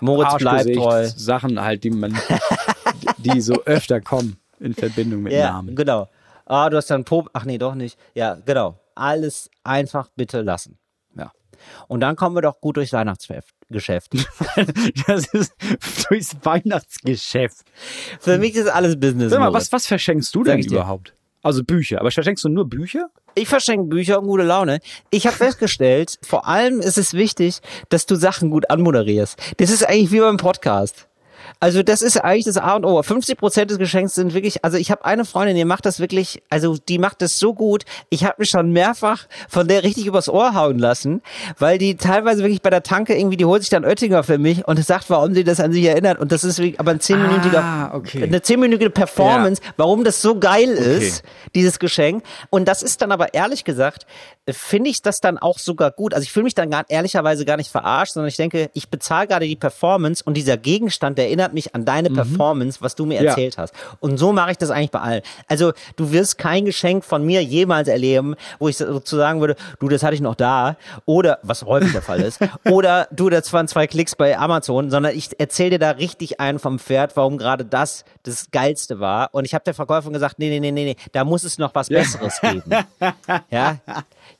Moritz bleibt treu. Sachen halt, die man, *laughs* die so öfter kommen in Verbindung mit Ja, Namen. genau. Ah, du hast dann Pop. Ach nee, doch nicht. Ja, genau. Alles einfach bitte lassen. Ja. Und dann kommen wir doch gut durchs Weihnachtsgeschäft. *laughs* Das ist durchs Weihnachtsgeschäft. Für mich ist alles Business. Sag mal, Moritz. was, was verschenkst du denn überhaupt? Also Bücher. Aber verschenkst du nur Bücher? Ich verschenke Bücher und gute Laune. Ich habe festgestellt, *laughs* vor allem ist es wichtig, dass du Sachen gut anmoderierst. Das ist eigentlich wie beim Podcast. Also das ist eigentlich das A und O. 50 Prozent des Geschenks sind wirklich, also ich habe eine Freundin, die macht das wirklich, also die macht das so gut. Ich habe mich schon mehrfach von der richtig übers Ohr hauen lassen, weil die teilweise wirklich bei der Tanke irgendwie, die holt sich dann Oettinger für mich und sagt, warum sie das an sich erinnert. Und das ist wirklich, aber ein zehnminütiger, Ah, okay. eine zehnminütige Performance, warum das so geil ist, dieses Geschenk. Und das ist dann aber ehrlich gesagt, finde ich das dann auch sogar gut. Also ich fühle mich dann gar, ehrlicherweise gar nicht verarscht, sondern ich denke, ich bezahle gerade die Performance und dieser Gegenstand, der erinnert mich an deine Performance, was du mir Ja. erzählt hast. Und so mache ich das eigentlich bei allen. Also du wirst kein Geschenk von mir jemals erleben, wo ich sozusagen sagen würde, du, das hatte ich noch da. Oder, was häufig der Fall ist, *laughs* oder du, das waren zwei Klicks bei Amazon, sondern ich erzähle dir da richtig einen vom Pferd, warum gerade das das Geilste war. Und ich habe der Verkäuferin gesagt, nee, nee, nee, nee, nee, da muss es noch was Besseres geben. Ja.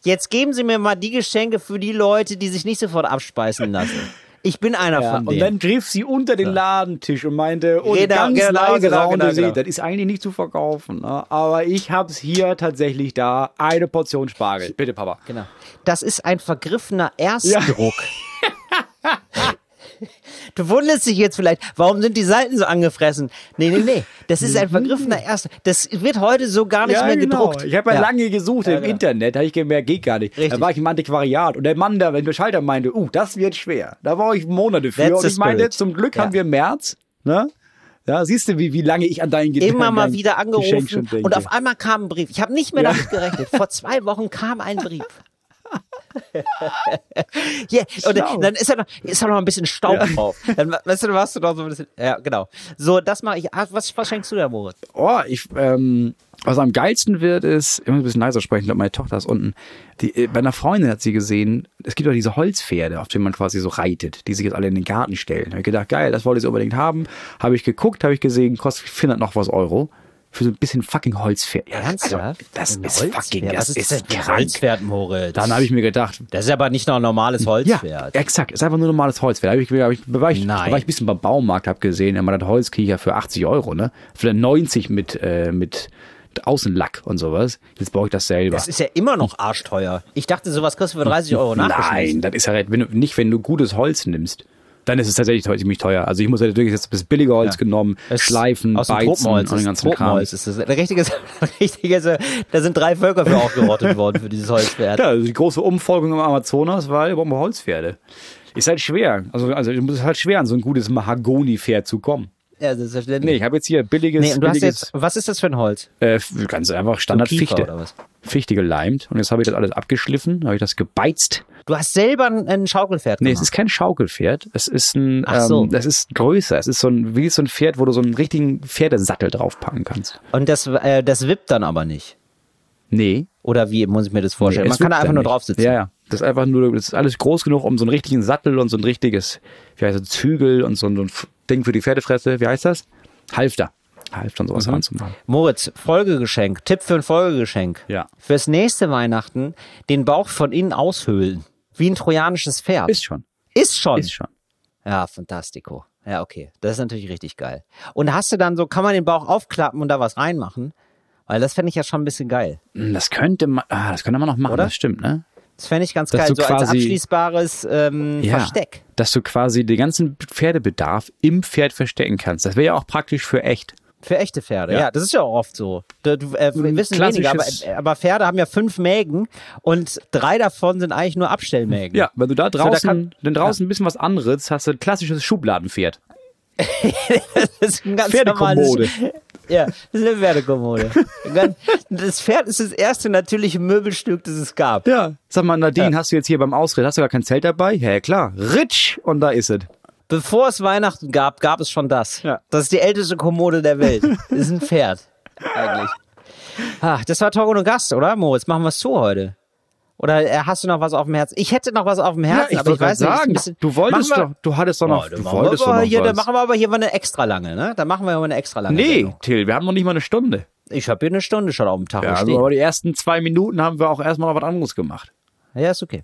Jetzt geben Sie mir mal die Geschenke für die Leute, die sich nicht sofort abspeisen lassen. Ich bin einer Ja, von und denen. dann griff sie unter den Ladentisch und meinte, oh, Genau, ganz genau, leise genau, raunte genau, sie, genau. das ist eigentlich nicht zu verkaufen. Ne? Aber ich hab's hier tatsächlich da, eine Portion Spargel. Bitte, Papa. Genau. Das ist ein vergriffener Erstdruck. *laughs* Du wunderst dich jetzt vielleicht, warum sind die Seiten so angefressen? Nee, nee, nee. Das ist ein vergriffener Erstdruck. Das wird heute so gar nicht Ja, mehr genau. gedruckt. Ich habe ja, Ja. lange gesucht im genau. Internet, habe ich gemerkt, geht gar nicht. Richtig. Da war ich im Antiquariat und der Mann da, wenn der Schalter meinte, uh, das wird schwer. Da war ich Monate für That's und ich meinte, zum Glück Ja. haben wir März, ne? Ja, siehst du, wie, wie lange ich an deinen Ge- Immer mal wieder angerufen und auf einmal kam ein Brief. Ich habe nicht mehr Ja. damit gerechnet. Vor zwei Wochen kam ein Brief. *laughs* *laughs* Ja, und Schlau. dann ist da noch, ist noch ein bisschen Staub drauf. Dann, weißt du, dann warst du noch so ein bisschen. Ja, genau. So, das mache ich. Was, was schenkst du da, Moritz? Oh, ich, ähm, was am geilsten wird, ist, ich muss ein bisschen leiser sprechen, ich glaube, meine Tochter ist unten. Die, äh, bei einer Freundin hat sie gesehen, es gibt doch diese Holzpferde, auf denen man quasi so reitet, die sich jetzt alle in den Garten stellen. Da habe ich gedacht, geil, das wollte sie unbedingt haben. Habe ich geguckt, habe ich gesehen, kostet 400 noch was Euro. Für so ein bisschen fucking Holzpferd. Ja, Ernsthaft? Das Ein ist Holzpferd? fucking, das ist ist, krank. Holzpferd, Moritz? Dann habe ich mir gedacht, Das ist aber nicht noch ein normales ja, Holzpferd. exakt, ist einfach nur normales Holzpferd. Hab ich, hab ich, war, ich, Nein. war ich ein bisschen beim Baumarkt, habe gesehen, ja, man hat Holz kriege ich ja für 80 Euro, ne? Für 90 mit, äh, mit Außenlack und sowas. Jetzt baue ich das selber. Das ist ja immer noch arschteuer. Ich dachte, sowas du für 30 Euro Nein, das ist ja wenn du, nicht, wenn du gutes Holz nimmst. Dann ist es tatsächlich teuer- ziemlich teuer. Also ich muss ja wirklich jetzt das billige Holz Ja. genommen, Es- schleifen, aus beizen Tropenholz. und den Das ganzen Kram. Tropenholz ist das. Der richtige, *laughs* richtige, da sind drei Völker für aufgerottet *laughs* worden für dieses Holzpferd. Ja, also die große Umfolgung im Amazonas war über Holzpferde. Ist halt schwer. Also, also es ist halt schwer, an so ein gutes Mahagoni-Pferd zu kommen. Ja, selbstverständlich. Nee, ich habe jetzt hier billiges, Nee, und du hast billiges jetzt, was ist das für ein Holz? äh, ganz einfach Standard Kiefer Fichte. Fichte geleimt. Und jetzt habe ich das alles abgeschliffen, habe ich das gebeizt. Du hast selber ein, ein Schaukelpferd Nee, gemacht. es ist kein Schaukelpferd. Es ist ein, Ach so. ähm, das ist größer. Es ist so ein, wie so ein Pferd, wo du so einen richtigen Pferdesattel draufpacken kannst. und das, äh, das wippt dann aber nicht. Nee. Oder wie muss ich mir das vorstellen? Nee, Man kann da einfach nur nicht. drauf sitzen. Ja, ja. Das ist einfach nur, das ist alles groß genug, um so einen richtigen Sattel und so ein richtiges, wie heißt das, Zügel und so ein, so ein Ding für die Pferdefresse. Wie heißt das? Halfter. Halfter und Mhm. sowas ranzumachen. Moritz, Folgegeschenk, Tipp für ein Folgegeschenk. Ja. Fürs nächste Weihnachten den Bauch von innen aushöhlen. Wie ein trojanisches Pferd. Ist schon. Ist schon. Ist schon. Ja, fantastico. Ja, okay. Das ist natürlich richtig geil. Und hast du dann so, kann man den Bauch aufklappen und da was reinmachen? Weil das fände ich ja schon ein bisschen geil. Hm, Das könnte man, ah, das könnte man noch machen, Oder? das stimmt, ne? Das fände ich ganz Dass geil, so als abschließbares ähm, Ja. Versteck. Dass du quasi den ganzen Pferdebedarf im Pferd verstecken kannst. Das wäre ja auch praktisch für echt. Für echte Pferde, ja. Ja. das ist ja auch oft so. Du, du, äh, wir wissen weniger, aber, klassisches- aber Pferde haben ja fünf Mägen und drei davon sind eigentlich nur Abstellmägen. Ja, wenn du da draußen, da kann- denn draußen ein bisschen was anderes, hast du ein klassisches Schubladenpferd. *laughs* Das ist ein ganz normales- Ja, das ist eine Pferdekommode. *laughs* Das Pferd ist das erste natürliche Möbelstück, das es gab. Ja. Sag mal, Nadine, hast du jetzt hier beim Ausritt, hast du gar kein Zelt dabei? Ja, ja klar. Ritsch! Und da ist es. Bevor es Weihnachten gab, gab es schon das. Ja. Das ist die älteste Kommode der Welt. Das *laughs* ist ein Pferd. Eigentlich. Ah, das war Talk ohne Gast, oder? Moritz, machen wir es zu heute. Oder äh, hast du noch was auf dem Herzen? Ich hätte noch was auf dem Herzen, aber ich weiß nicht. ist ein bisschen- du wolltest wir- doch, du hattest doch noch, Oh, du wolltest doch aber noch hier, was. Dann machen wir aber hier mal eine extra lange, ne? Dann machen wir aber eine extra lange. nee, Sendung. Till, wir haben noch nicht mal eine Stunde. Ich habe hier eine Stunde schon auf dem Tacho Ja, also stehen. aber die ersten zwei Minuten haben wir auch erstmal noch was anderes gemacht. Ja, ist okay.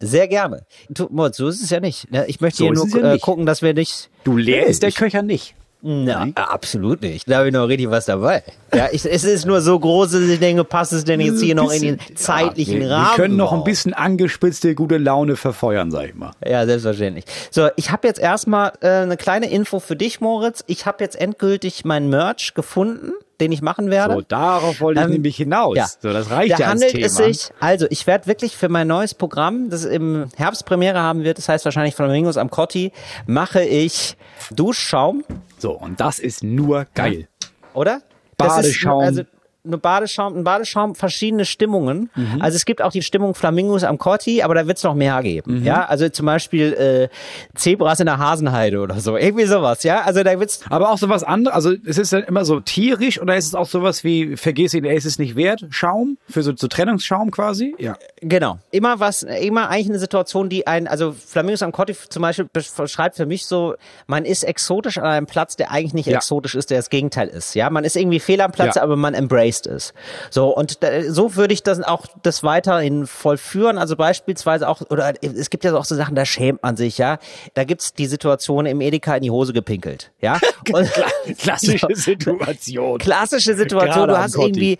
Sehr gerne. Du, Moritz, so ist es ja nicht. ne? Ich möchte So hier nur ja äh, gucken, dass wir nicht. Du leer ist der Köcher nicht. Na, absolut nicht. Da habe ich noch richtig was dabei. Ja, ich, es ist nur so groß, dass ich denke, passt es denn jetzt hier noch in den zeitlichen wir, Rahmen? Wir können noch ein bisschen angespitzte gute Laune verfeuern, sag ich mal. Ja, selbstverständlich. So, ich habe jetzt erstmal äh, eine kleine Info für dich, Moritz. Ich habe jetzt endgültig meinen Merch gefunden, den ich machen werde. So, darauf wollte ich Ähm, nämlich hinaus. Ja. So, das reicht da ja handelt Thema. es sich, also ich werde wirklich für mein neues Programm, das im Herbst Premiere haben wird, das heißt wahrscheinlich Flamingos am Cotti, mache ich Duschschaum, So, und das ist nur geil. oder? Badeschaum. Das ist, also eine Badeschaum, ein Badeschaum, verschiedene Stimmungen. Mhm. Also es gibt auch die Stimmung Flamingos am Cotti, aber da wird es noch mehr geben. Mhm. Ja, also zum Beispiel äh, Zebras in der Hasenheide oder so, irgendwie sowas. Ja, also da wird's Aber auch sowas anderes, also es ist dann immer so tierisch oder ist es auch sowas wie, vergiss ihn, er ist es nicht wert, Schaum, für so, so Trennungsschaum quasi? Ja. Genau. Immer was, immer eigentlich eine Situation, die ein, also Flamingos am Cotti zum Beispiel beschreibt für mich so, man ist exotisch an einem Platz, der eigentlich nicht Ja. exotisch ist, der das Gegenteil ist. Ja, man ist irgendwie fehl am Platz, Ja. aber man embraced ist. So, und da, so würde ich das auch das weiterhin vollführen. Also beispielsweise auch, oder es gibt ja auch so Sachen, da schämt man sich, ja. Da gibt's die Situation im Edeka in die Hose gepinkelt. Ja. *laughs* Und, Klassische *laughs* Situation. klassische Situation, Gerade du hast irgendwie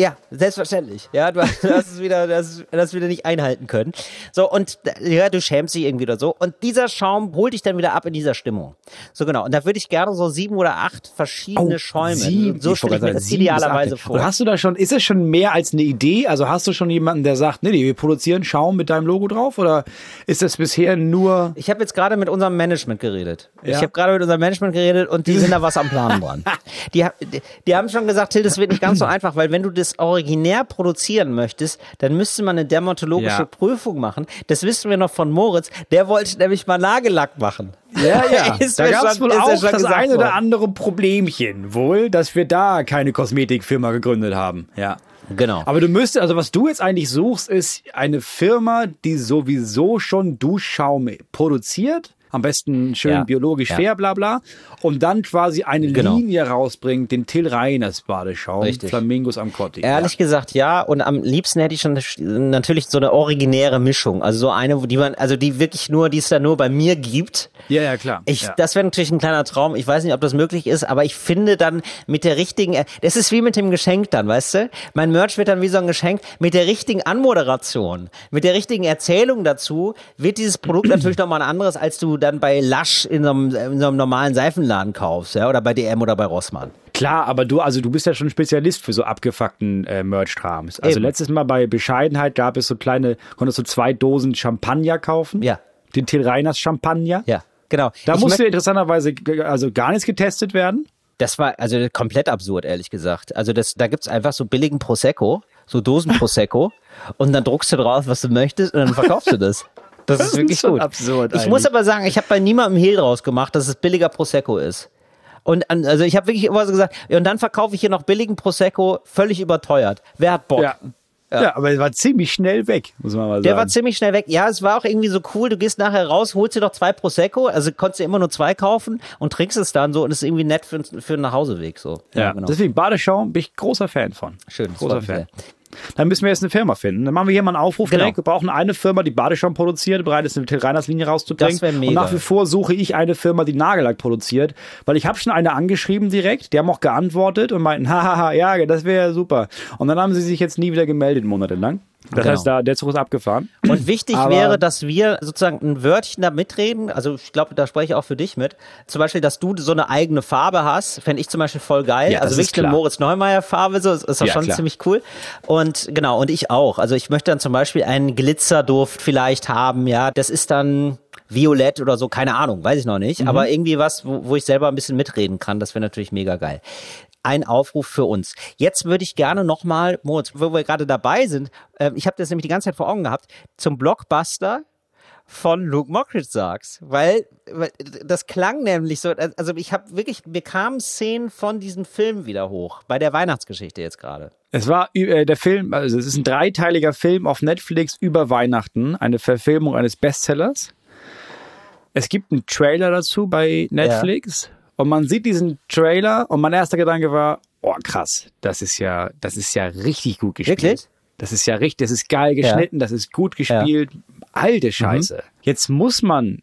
ja, selbstverständlich. Ja, du hast du hast es wieder, das, das wieder nicht einhalten können. So, und ja, du schämst dich irgendwie oder so. Und dieser Schaum holt dich dann wieder ab in dieser Stimmung. So genau. Und da würde ich gerne so sieben oder acht verschiedene Schäume. Oh, sieben, so stelle ich mir das idealerweise vor. Und hast du da schon, ist es schon mehr als eine Idee? Also hast du schon jemanden, der sagt, nee, wir produzieren Schaum mit deinem Logo drauf? Oder ist das bisher nur, Ich habe jetzt gerade mit unserem Management geredet. Ja. Ich habe gerade mit unserem Management geredet und die sind da was am Plan dran. *laughs* Die, die, die haben schon gesagt, Till, das wird nicht ganz so *clears throat* einfach, weil wenn du das originär produzieren möchtest, dann müsste man eine dermatologische Ja. Prüfung machen. Das wissen wir noch von Moritz. Der wollte nämlich mal Nagellack machen. Ja, ja. *laughs* Ist da gab es wohl auch das eine oder andere Problemchen. Wohl, dass wir da keine Kosmetikfirma gegründet haben. Ja. Genau. Aber du müsstest, also was du jetzt eigentlich suchst, ist eine Firma, die sowieso schon Duschschaum produziert. Am besten schön Ja. biologisch Ja. fair, bla bla. Und dann quasi eine Genau. Linie rausbringt, den Till Reiners Badeschaum, Richtig. Flamingos am Cotti. Ehrlich gesagt, ja. Und am liebsten hätte ich schon natürlich so eine originäre Mischung. Also so eine, die man, also die wirklich nur, die es da nur bei mir gibt. Ja, ja, klar. Ich, ja. Das wäre natürlich ein kleiner Traum. Ich weiß nicht, ob das möglich ist, aber ich finde dann mit der richtigen, das ist wie mit dem Geschenk dann, weißt du? Mein Merch wird dann wie so ein Geschenk. Mit der richtigen Anmoderation, mit der richtigen Erzählung dazu, wird dieses Produkt *clears throat* natürlich nochmal ein anderes, als du dann bei Lush in so einem, in so einem normalen Seifenladen kaufst, ja, oder bei DM oder bei Rossmann. Klar, aber du, also du bist ja schon Spezialist für so abgefuckten äh, Merch-Trams. Also Eben. letztes Mal bei Bescheidenheit gab es so kleine, konntest du zwei Dosen Champagner kaufen. Ja. Den Till Reiners Champagner. Ja, genau. Da Ich musste interessanterweise also gar nichts getestet werden. Das war also komplett absurd, ehrlich gesagt. Also das, da gibt's einfach so billigen Prosecco, so Dosen Prosecco, *laughs* und dann druckst du drauf, was du möchtest, und dann verkaufst du das. Das, *laughs* Das ist wirklich gut. absurd Ich eigentlich. muss aber sagen, ich habe bei niemandem Hehl draus gemacht, dass es billiger Prosecco ist. Und an- also ich habe wirklich immer so gesagt, ja, und dann verkaufe ich hier noch billigen Prosecco, völlig überteuert. Wer hat Bock? Ja. ja. aber er war ziemlich schnell weg, muss man mal Der war sagen. ziemlich schnell weg. Ja, es war auch irgendwie so cool. Du gehst nachher raus, holst dir doch zwei Prosecco. Also konntest du immer nur zwei kaufen und trinkst es dann so und es ist irgendwie nett für, für den Nachhauseweg so. ja, genau. deswegen Badeschaum bin ich großer Fan von. Schön, großer Fan. Dann müssen wir jetzt eine Firma finden. Dann machen wir hier mal einen Aufruf Genau. direkt. Wir brauchen eine Firma, die Badeschaum produziert, bereit ist, eine Till Reiners Linie rauszubringen. Das mega. Und nach wie vor suche ich eine Firma, die Nagellack produziert, weil ich habe schon eine angeschrieben direkt. Die haben auch geantwortet und meinten, *laughs* hahaha, ja, das wäre super. Und dann haben sie sich jetzt nie wieder gemeldet, monatelang. Das Genau. heißt, da, der Zug ist abgefahren. Und wichtig Aber- wäre, dass wir sozusagen ein Wörtchen da mitreden. Also ich glaube, da spreche ich auch für dich mit. Zum Beispiel, dass du so eine eigene Farbe hast, fände ich zum Beispiel voll geil. Ja, also wirklich eine. Moritz Neumeier Farbe, so ist ist doch Ja, schon klar. ziemlich cool. Und genau, und ich auch. Also ich möchte dann zum Beispiel einen Glitzerduft vielleicht haben, ja. Das ist dann violett oder so, keine Ahnung, weiß ich noch Mhm. nicht. Aber irgendwie was, wo, wo ich selber ein bisschen mitreden kann, das wäre natürlich mega geil. Ein Aufruf für uns. Jetzt würde ich gerne nochmal, Moritz, wo wir gerade dabei sind, ähm, ich habe das nämlich die ganze Zeit vor Augen gehabt, zum Blockbuster von Luke Mockridge sagst, weil, weil das klang nämlich so, also ich habe wirklich, mir kamen Szenen von diesem Film wieder hoch, bei der Weihnachtsgeschichte jetzt gerade. Es war äh, der Film, also es ist ein dreiteiliger Film auf Netflix über Weihnachten, eine Verfilmung eines Bestsellers. Es gibt einen Trailer dazu bei Netflix und man sieht diesen Trailer und mein erster Gedanke war, oh krass, das ist ja, das ist ja richtig gut gespielt. Wirklich? Das ist ja richtig, das ist geil geschnitten, das ist gut gespielt. Alte Scheiße. Jetzt muss man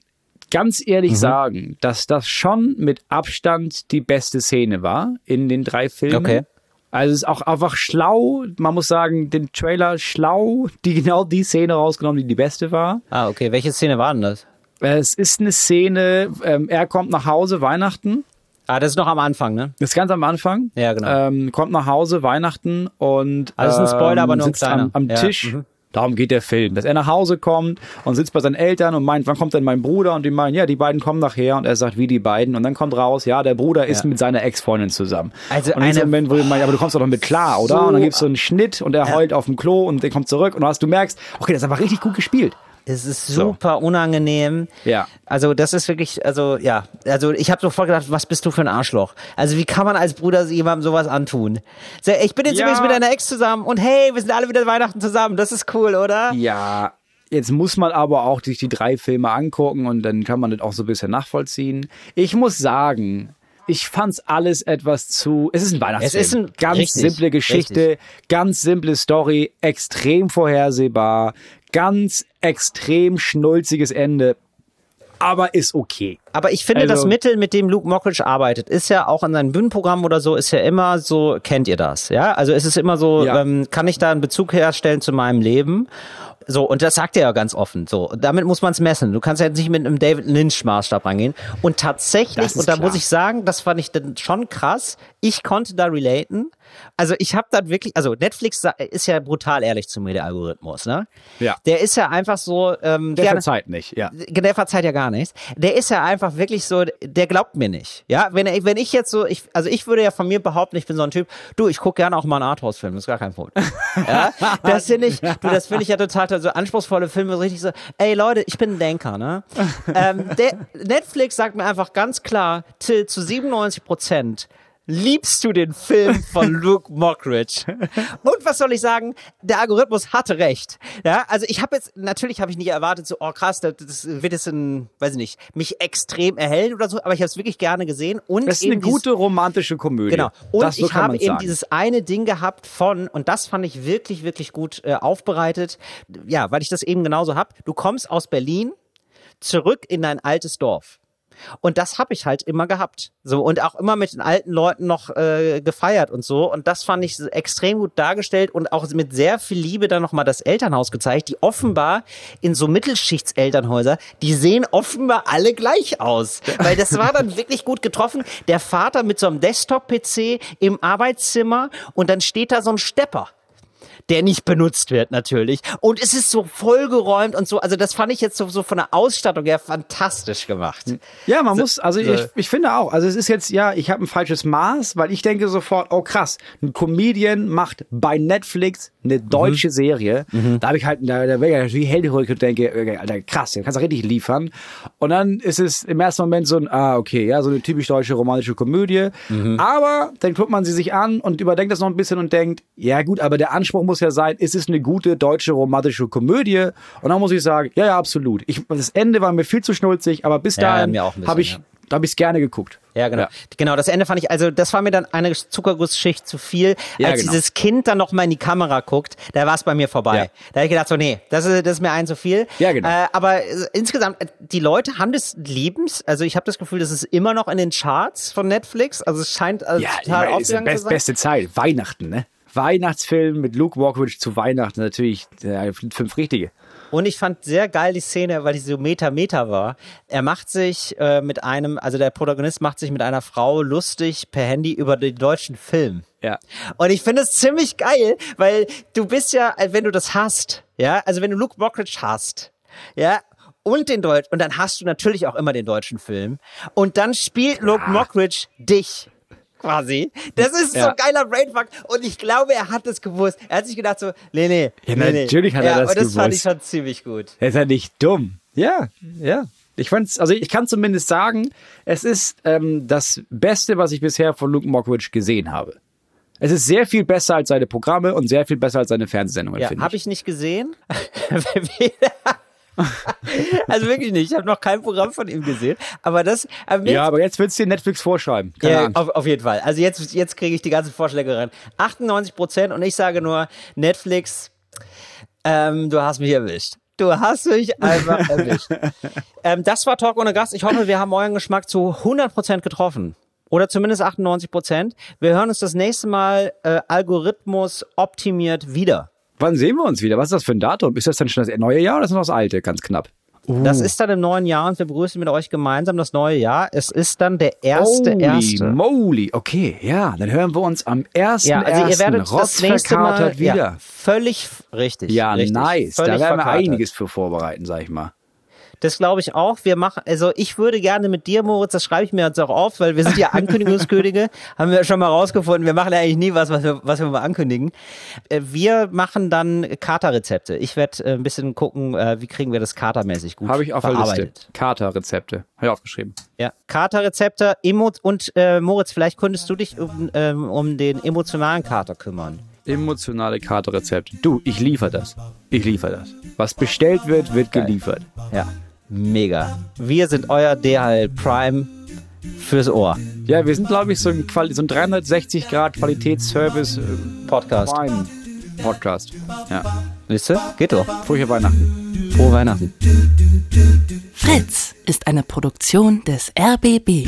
ganz ehrlich sagen, dass das schon mit Abstand die beste Szene war in den drei Filmen. Okay. Also es ist auch einfach schlau, man muss sagen, den Trailer schlau, die genau die Szene rausgenommen, die die beste war. Ah, okay, welche Szene war denn das? Es ist eine Szene, ähm, er kommt nach Hause Weihnachten, Ah, das ist noch am Anfang, ne? das ist ganz am Anfang. Ja, genau. Ähm, kommt nach Hause Weihnachten und Also ist ein Spoiler, ähm, aber nur ein kleiner. am, am Ja, Tisch. mhm. Darum geht der Film, dass er nach Hause kommt und sitzt bei seinen Eltern und meint, wann kommt denn mein Bruder? Und die meinen, ja, die beiden kommen nachher. Und er sagt, wie die beiden? Und dann kommt raus, ja, der Bruder ist Ja. mit seiner Ex-Freundin zusammen. Also und in diesem Moment, wo du meinst, aber du kommst doch damit klar, oder? So- und dann gibt's so einen Schnitt und er heult auf dem Klo und der kommt zurück und du, hast, du merkst, okay, das ist einfach richtig gut gespielt. Es ist super unangenehm. Ja. Also das ist wirklich, also ja, also ich habe sofort gedacht, was bist du für ein Arschloch? Also wie kann man als Bruder jemandem sowas antun? So, ich bin jetzt Ja. übrigens mit deiner Ex zusammen und hey, wir sind alle wieder Weihnachten zusammen. Das ist cool, oder? Ja, jetzt muss man aber auch sich die drei Filme angucken und dann kann man das auch so ein bisschen nachvollziehen. Ich muss sagen, ich fand's alles etwas zu. Es ist ein Weihnachtsfilm. Es ist ein- ganz richtig, simple Geschichte, ganz simple Story, extrem vorhersehbar, ganz extrem schnulziges Ende. Aber ist okay. Aber ich finde, Also- das Mittel, mit dem Luke Mockridge arbeitet, ist ja auch in seinem Bühnenprogramm oder so, ist ja immer so, kennt ihr das? Ja, also es ist immer so, Ja. ähm, kann ich da einen Bezug herstellen zu meinem Leben? So, und das sagt er ja ganz offen. So, damit muss man es messen. Du kannst ja jetzt nicht mit einem David Lynch-Maßstab rangehen. Und tatsächlich, und da klar. muss ich sagen, das fand ich dann schon krass. Ich konnte da relaten. Also ich habe dann wirklich, also Netflix ist ja brutal ehrlich zu mir, der Algorithmus, ne? Ja. Der ist ja einfach so, ähm, Der gerne- verzeiht nicht, ja. der verzeiht ja gar nichts. Der ist ja einfach wirklich so, der glaubt mir nicht. Ja, wenn, er- wenn ich jetzt so, ich, also ich würde ja von mir behaupten, ich bin so ein Typ, du, ich gucke gerne auch mal einen Arthouse-Film, das ist gar kein Problem. *laughs* Ja, das finde ich, du, das finde ich ja total, toll. so anspruchsvolle Filme, so richtig so, ey Leute, ich bin ein Denker, ne? *laughs* ähm, der, Netflix sagt mir einfach ganz klar, Till, zu 97 Prozent liebst du den Film von *laughs* Luke Mockridge. Und was soll ich sagen? Der Algorithmus hatte recht. Ja, also ich habe jetzt, natürlich habe ich nicht erwartet, so, oh krass, das, das wird jetzt ein, weiß ich nicht, mich extrem erhellen oder so, aber ich habe es wirklich gerne gesehen. Und Das ist eine dieses- gute romantische Komödie. Genau. Und das, so ich kann habe eben sagen. dieses eine Ding gehabt von, und das fand ich wirklich, wirklich gut äh, aufbereitet. Ja, weil ich das eben genauso hab. Du kommst aus Berlin zurück in dein altes Dorf. Und das habe ich halt immer gehabt. So und auch immer mit den alten Leuten noch äh, gefeiert und so. Und das fand ich extrem gut dargestellt und auch mit sehr viel Liebe dann nochmal das Elternhaus gezeigt, die offenbar in so Mittelschichtselternhäuser, die sehen offenbar alle gleich aus. Weil das war dann wirklich gut getroffen. Der Vater mit so einem Desktop-PC im Arbeitszimmer und dann steht da so ein Stepper der nicht benutzt wird natürlich. Und es ist so vollgeräumt und so. Also das fand ich jetzt so, so von der Ausstattung her fantastisch gemacht. Ja, man muss, also so. ich, ich finde auch, also es ist jetzt, ja, ich habe ein falsches Maß, weil ich denke sofort, oh krass, ein Comedian macht bei Netflix eine Mhm. deutsche Serie. Da habe ich halt, da, da wäre ich natürlich hellhörig und denke, okay, Alter, krass, den kannst du richtig liefern. Und dann ist es im ersten Moment so ein, ah, okay, ja, so eine typisch deutsche romantische Komödie. Mhm. Aber dann guckt man sie sich an und überdenkt das noch ein bisschen und denkt, ja gut, aber der Anspruch muss ja sein, ist es eine gute deutsche romantische Komödie? Und dann muss ich sagen, ja, ja, absolut. Ich, das Ende war mir viel zu schnulzig, aber bis dahin habe ich, ja. da habe ich es gerne geguckt. Ja, genau. Ja. Genau, das Ende fand ich, also das war mir dann eine Zuckergussschicht zu viel. Ja, Als genau. dieses Kind dann noch mal in die Kamera guckt, da war es bei mir vorbei. Ja. Da habe ich gedacht, so, nee, das ist, das ist mir ein zu viel. Ja, genau. Äh, aber insgesamt, die Leute haben des Liebens, also ich habe das Gefühl, das ist immer noch in den Charts von Netflix. Also es scheint also Ja, ich total meine, ist die aufgegangen zu best, sein. beste Zeit. Weihnachten, ne? Weihnachtsfilm mit Luke Mockridge zu Weihnachten natürlich äh, fünf richtige. Und ich fand sehr geil die Szene, weil die so Meta-Meta war. Er macht sich äh, mit einem, also der Protagonist macht sich mit einer Frau lustig per Handy über den deutschen Film. Ja. Und ich finde es ziemlich geil, weil du bist ja, äh, wenn du das hast, ja, also wenn du Luke Mockridge hast, ja, und den Deutsch, und dann hast du natürlich auch immer den deutschen Film. Und dann spielt Luke Mockridge dich quasi. Das ist so Ja. ein geiler Brainfuck. Und ich glaube, er hat es gewusst. Er hat sich gedacht so, nee, nee. Ja, nee, nee. natürlich hat er ja, das Und das fand ich gewusst. schon ziemlich gut. Er ist ja nicht dumm. Ja, ja. Ich fand's, also ich kann zumindest sagen, es ist ähm, das Beste, was ich bisher von Luke Mockridge gesehen habe. Es ist sehr viel besser als seine Programme und sehr viel besser als seine Fernsehsendungen, Ja, habe ich nicht gesehen. *laughs* *laughs* also wirklich nicht. Ich habe noch kein Programm von ihm gesehen. Aber das, aber Ja, aber jetzt willst du dir Netflix vorschreiben. Keine Ja, auf, auf jeden Fall. Also jetzt, jetzt kriege ich die ganzen Vorschläge rein. 98 Prozent und ich sage nur, Netflix, ähm, du hast mich erwischt. Du hast mich einfach *laughs* erwischt. ähm, das war Talk ohne Gast. Ich hoffe, wir haben euren Geschmack zu 100 Prozent getroffen. Oder zumindest 98 Prozent. Wir hören uns das nächste Mal äh, Algorithmus optimiert wieder. Wann sehen wir uns wieder? Was ist das für ein Datum? Ist das dann schon das neue Jahr oder ist das noch das alte? Ganz knapp. Das ist dann im neuen Jahr und wir begrüßen mit euch gemeinsam das neue Jahr. Es ist dann der erste, Holy erste. moly. Okay, ja, dann hören wir uns am ersten Ja, also ihr werdet das nächste Mal wieder. Ja, völlig richtig. Ja, richtig, nice. Da völlig werden wir einiges für vorbereiten, sag ich mal. Das glaube ich auch. Wir machen, also ich würde gerne mit dir, Moritz, das schreibe ich mir jetzt auch auf, weil wir sind ja *laughs* Ankündigungskönige, haben wir schon mal rausgefunden. Wir machen ja eigentlich nie was, was wir, was wir mal ankündigen. Äh, Wir machen dann Katerrezepte. Ich werde äh, ein bisschen gucken, äh, wie kriegen wir das katermäßig gut Habe ich auf der Liste. verarbeitet. Kater-Rezepte. Habe ich aufgeschrieben. Ja, Katerrezepte, Emo und äh, Moritz, vielleicht könntest du dich um, ähm, um den emotionalen Kater kümmern. Emotionale Kater-Rezepte. Du, ich liefere das. Ich liefere das. Was bestellt wird, wird geliefert. Ja, mega. Wir sind euer DHL Prime fürs Ohr. Ja, wir sind, glaube ich, so ein, Quali so ein 360 Grad Qualitätsservice äh, Podcast. Ja. Wisst ihr? Geht doch. Fröhliche Weihnachten. Frohe Weihnachten. Fritz ist eine Produktion des RBB.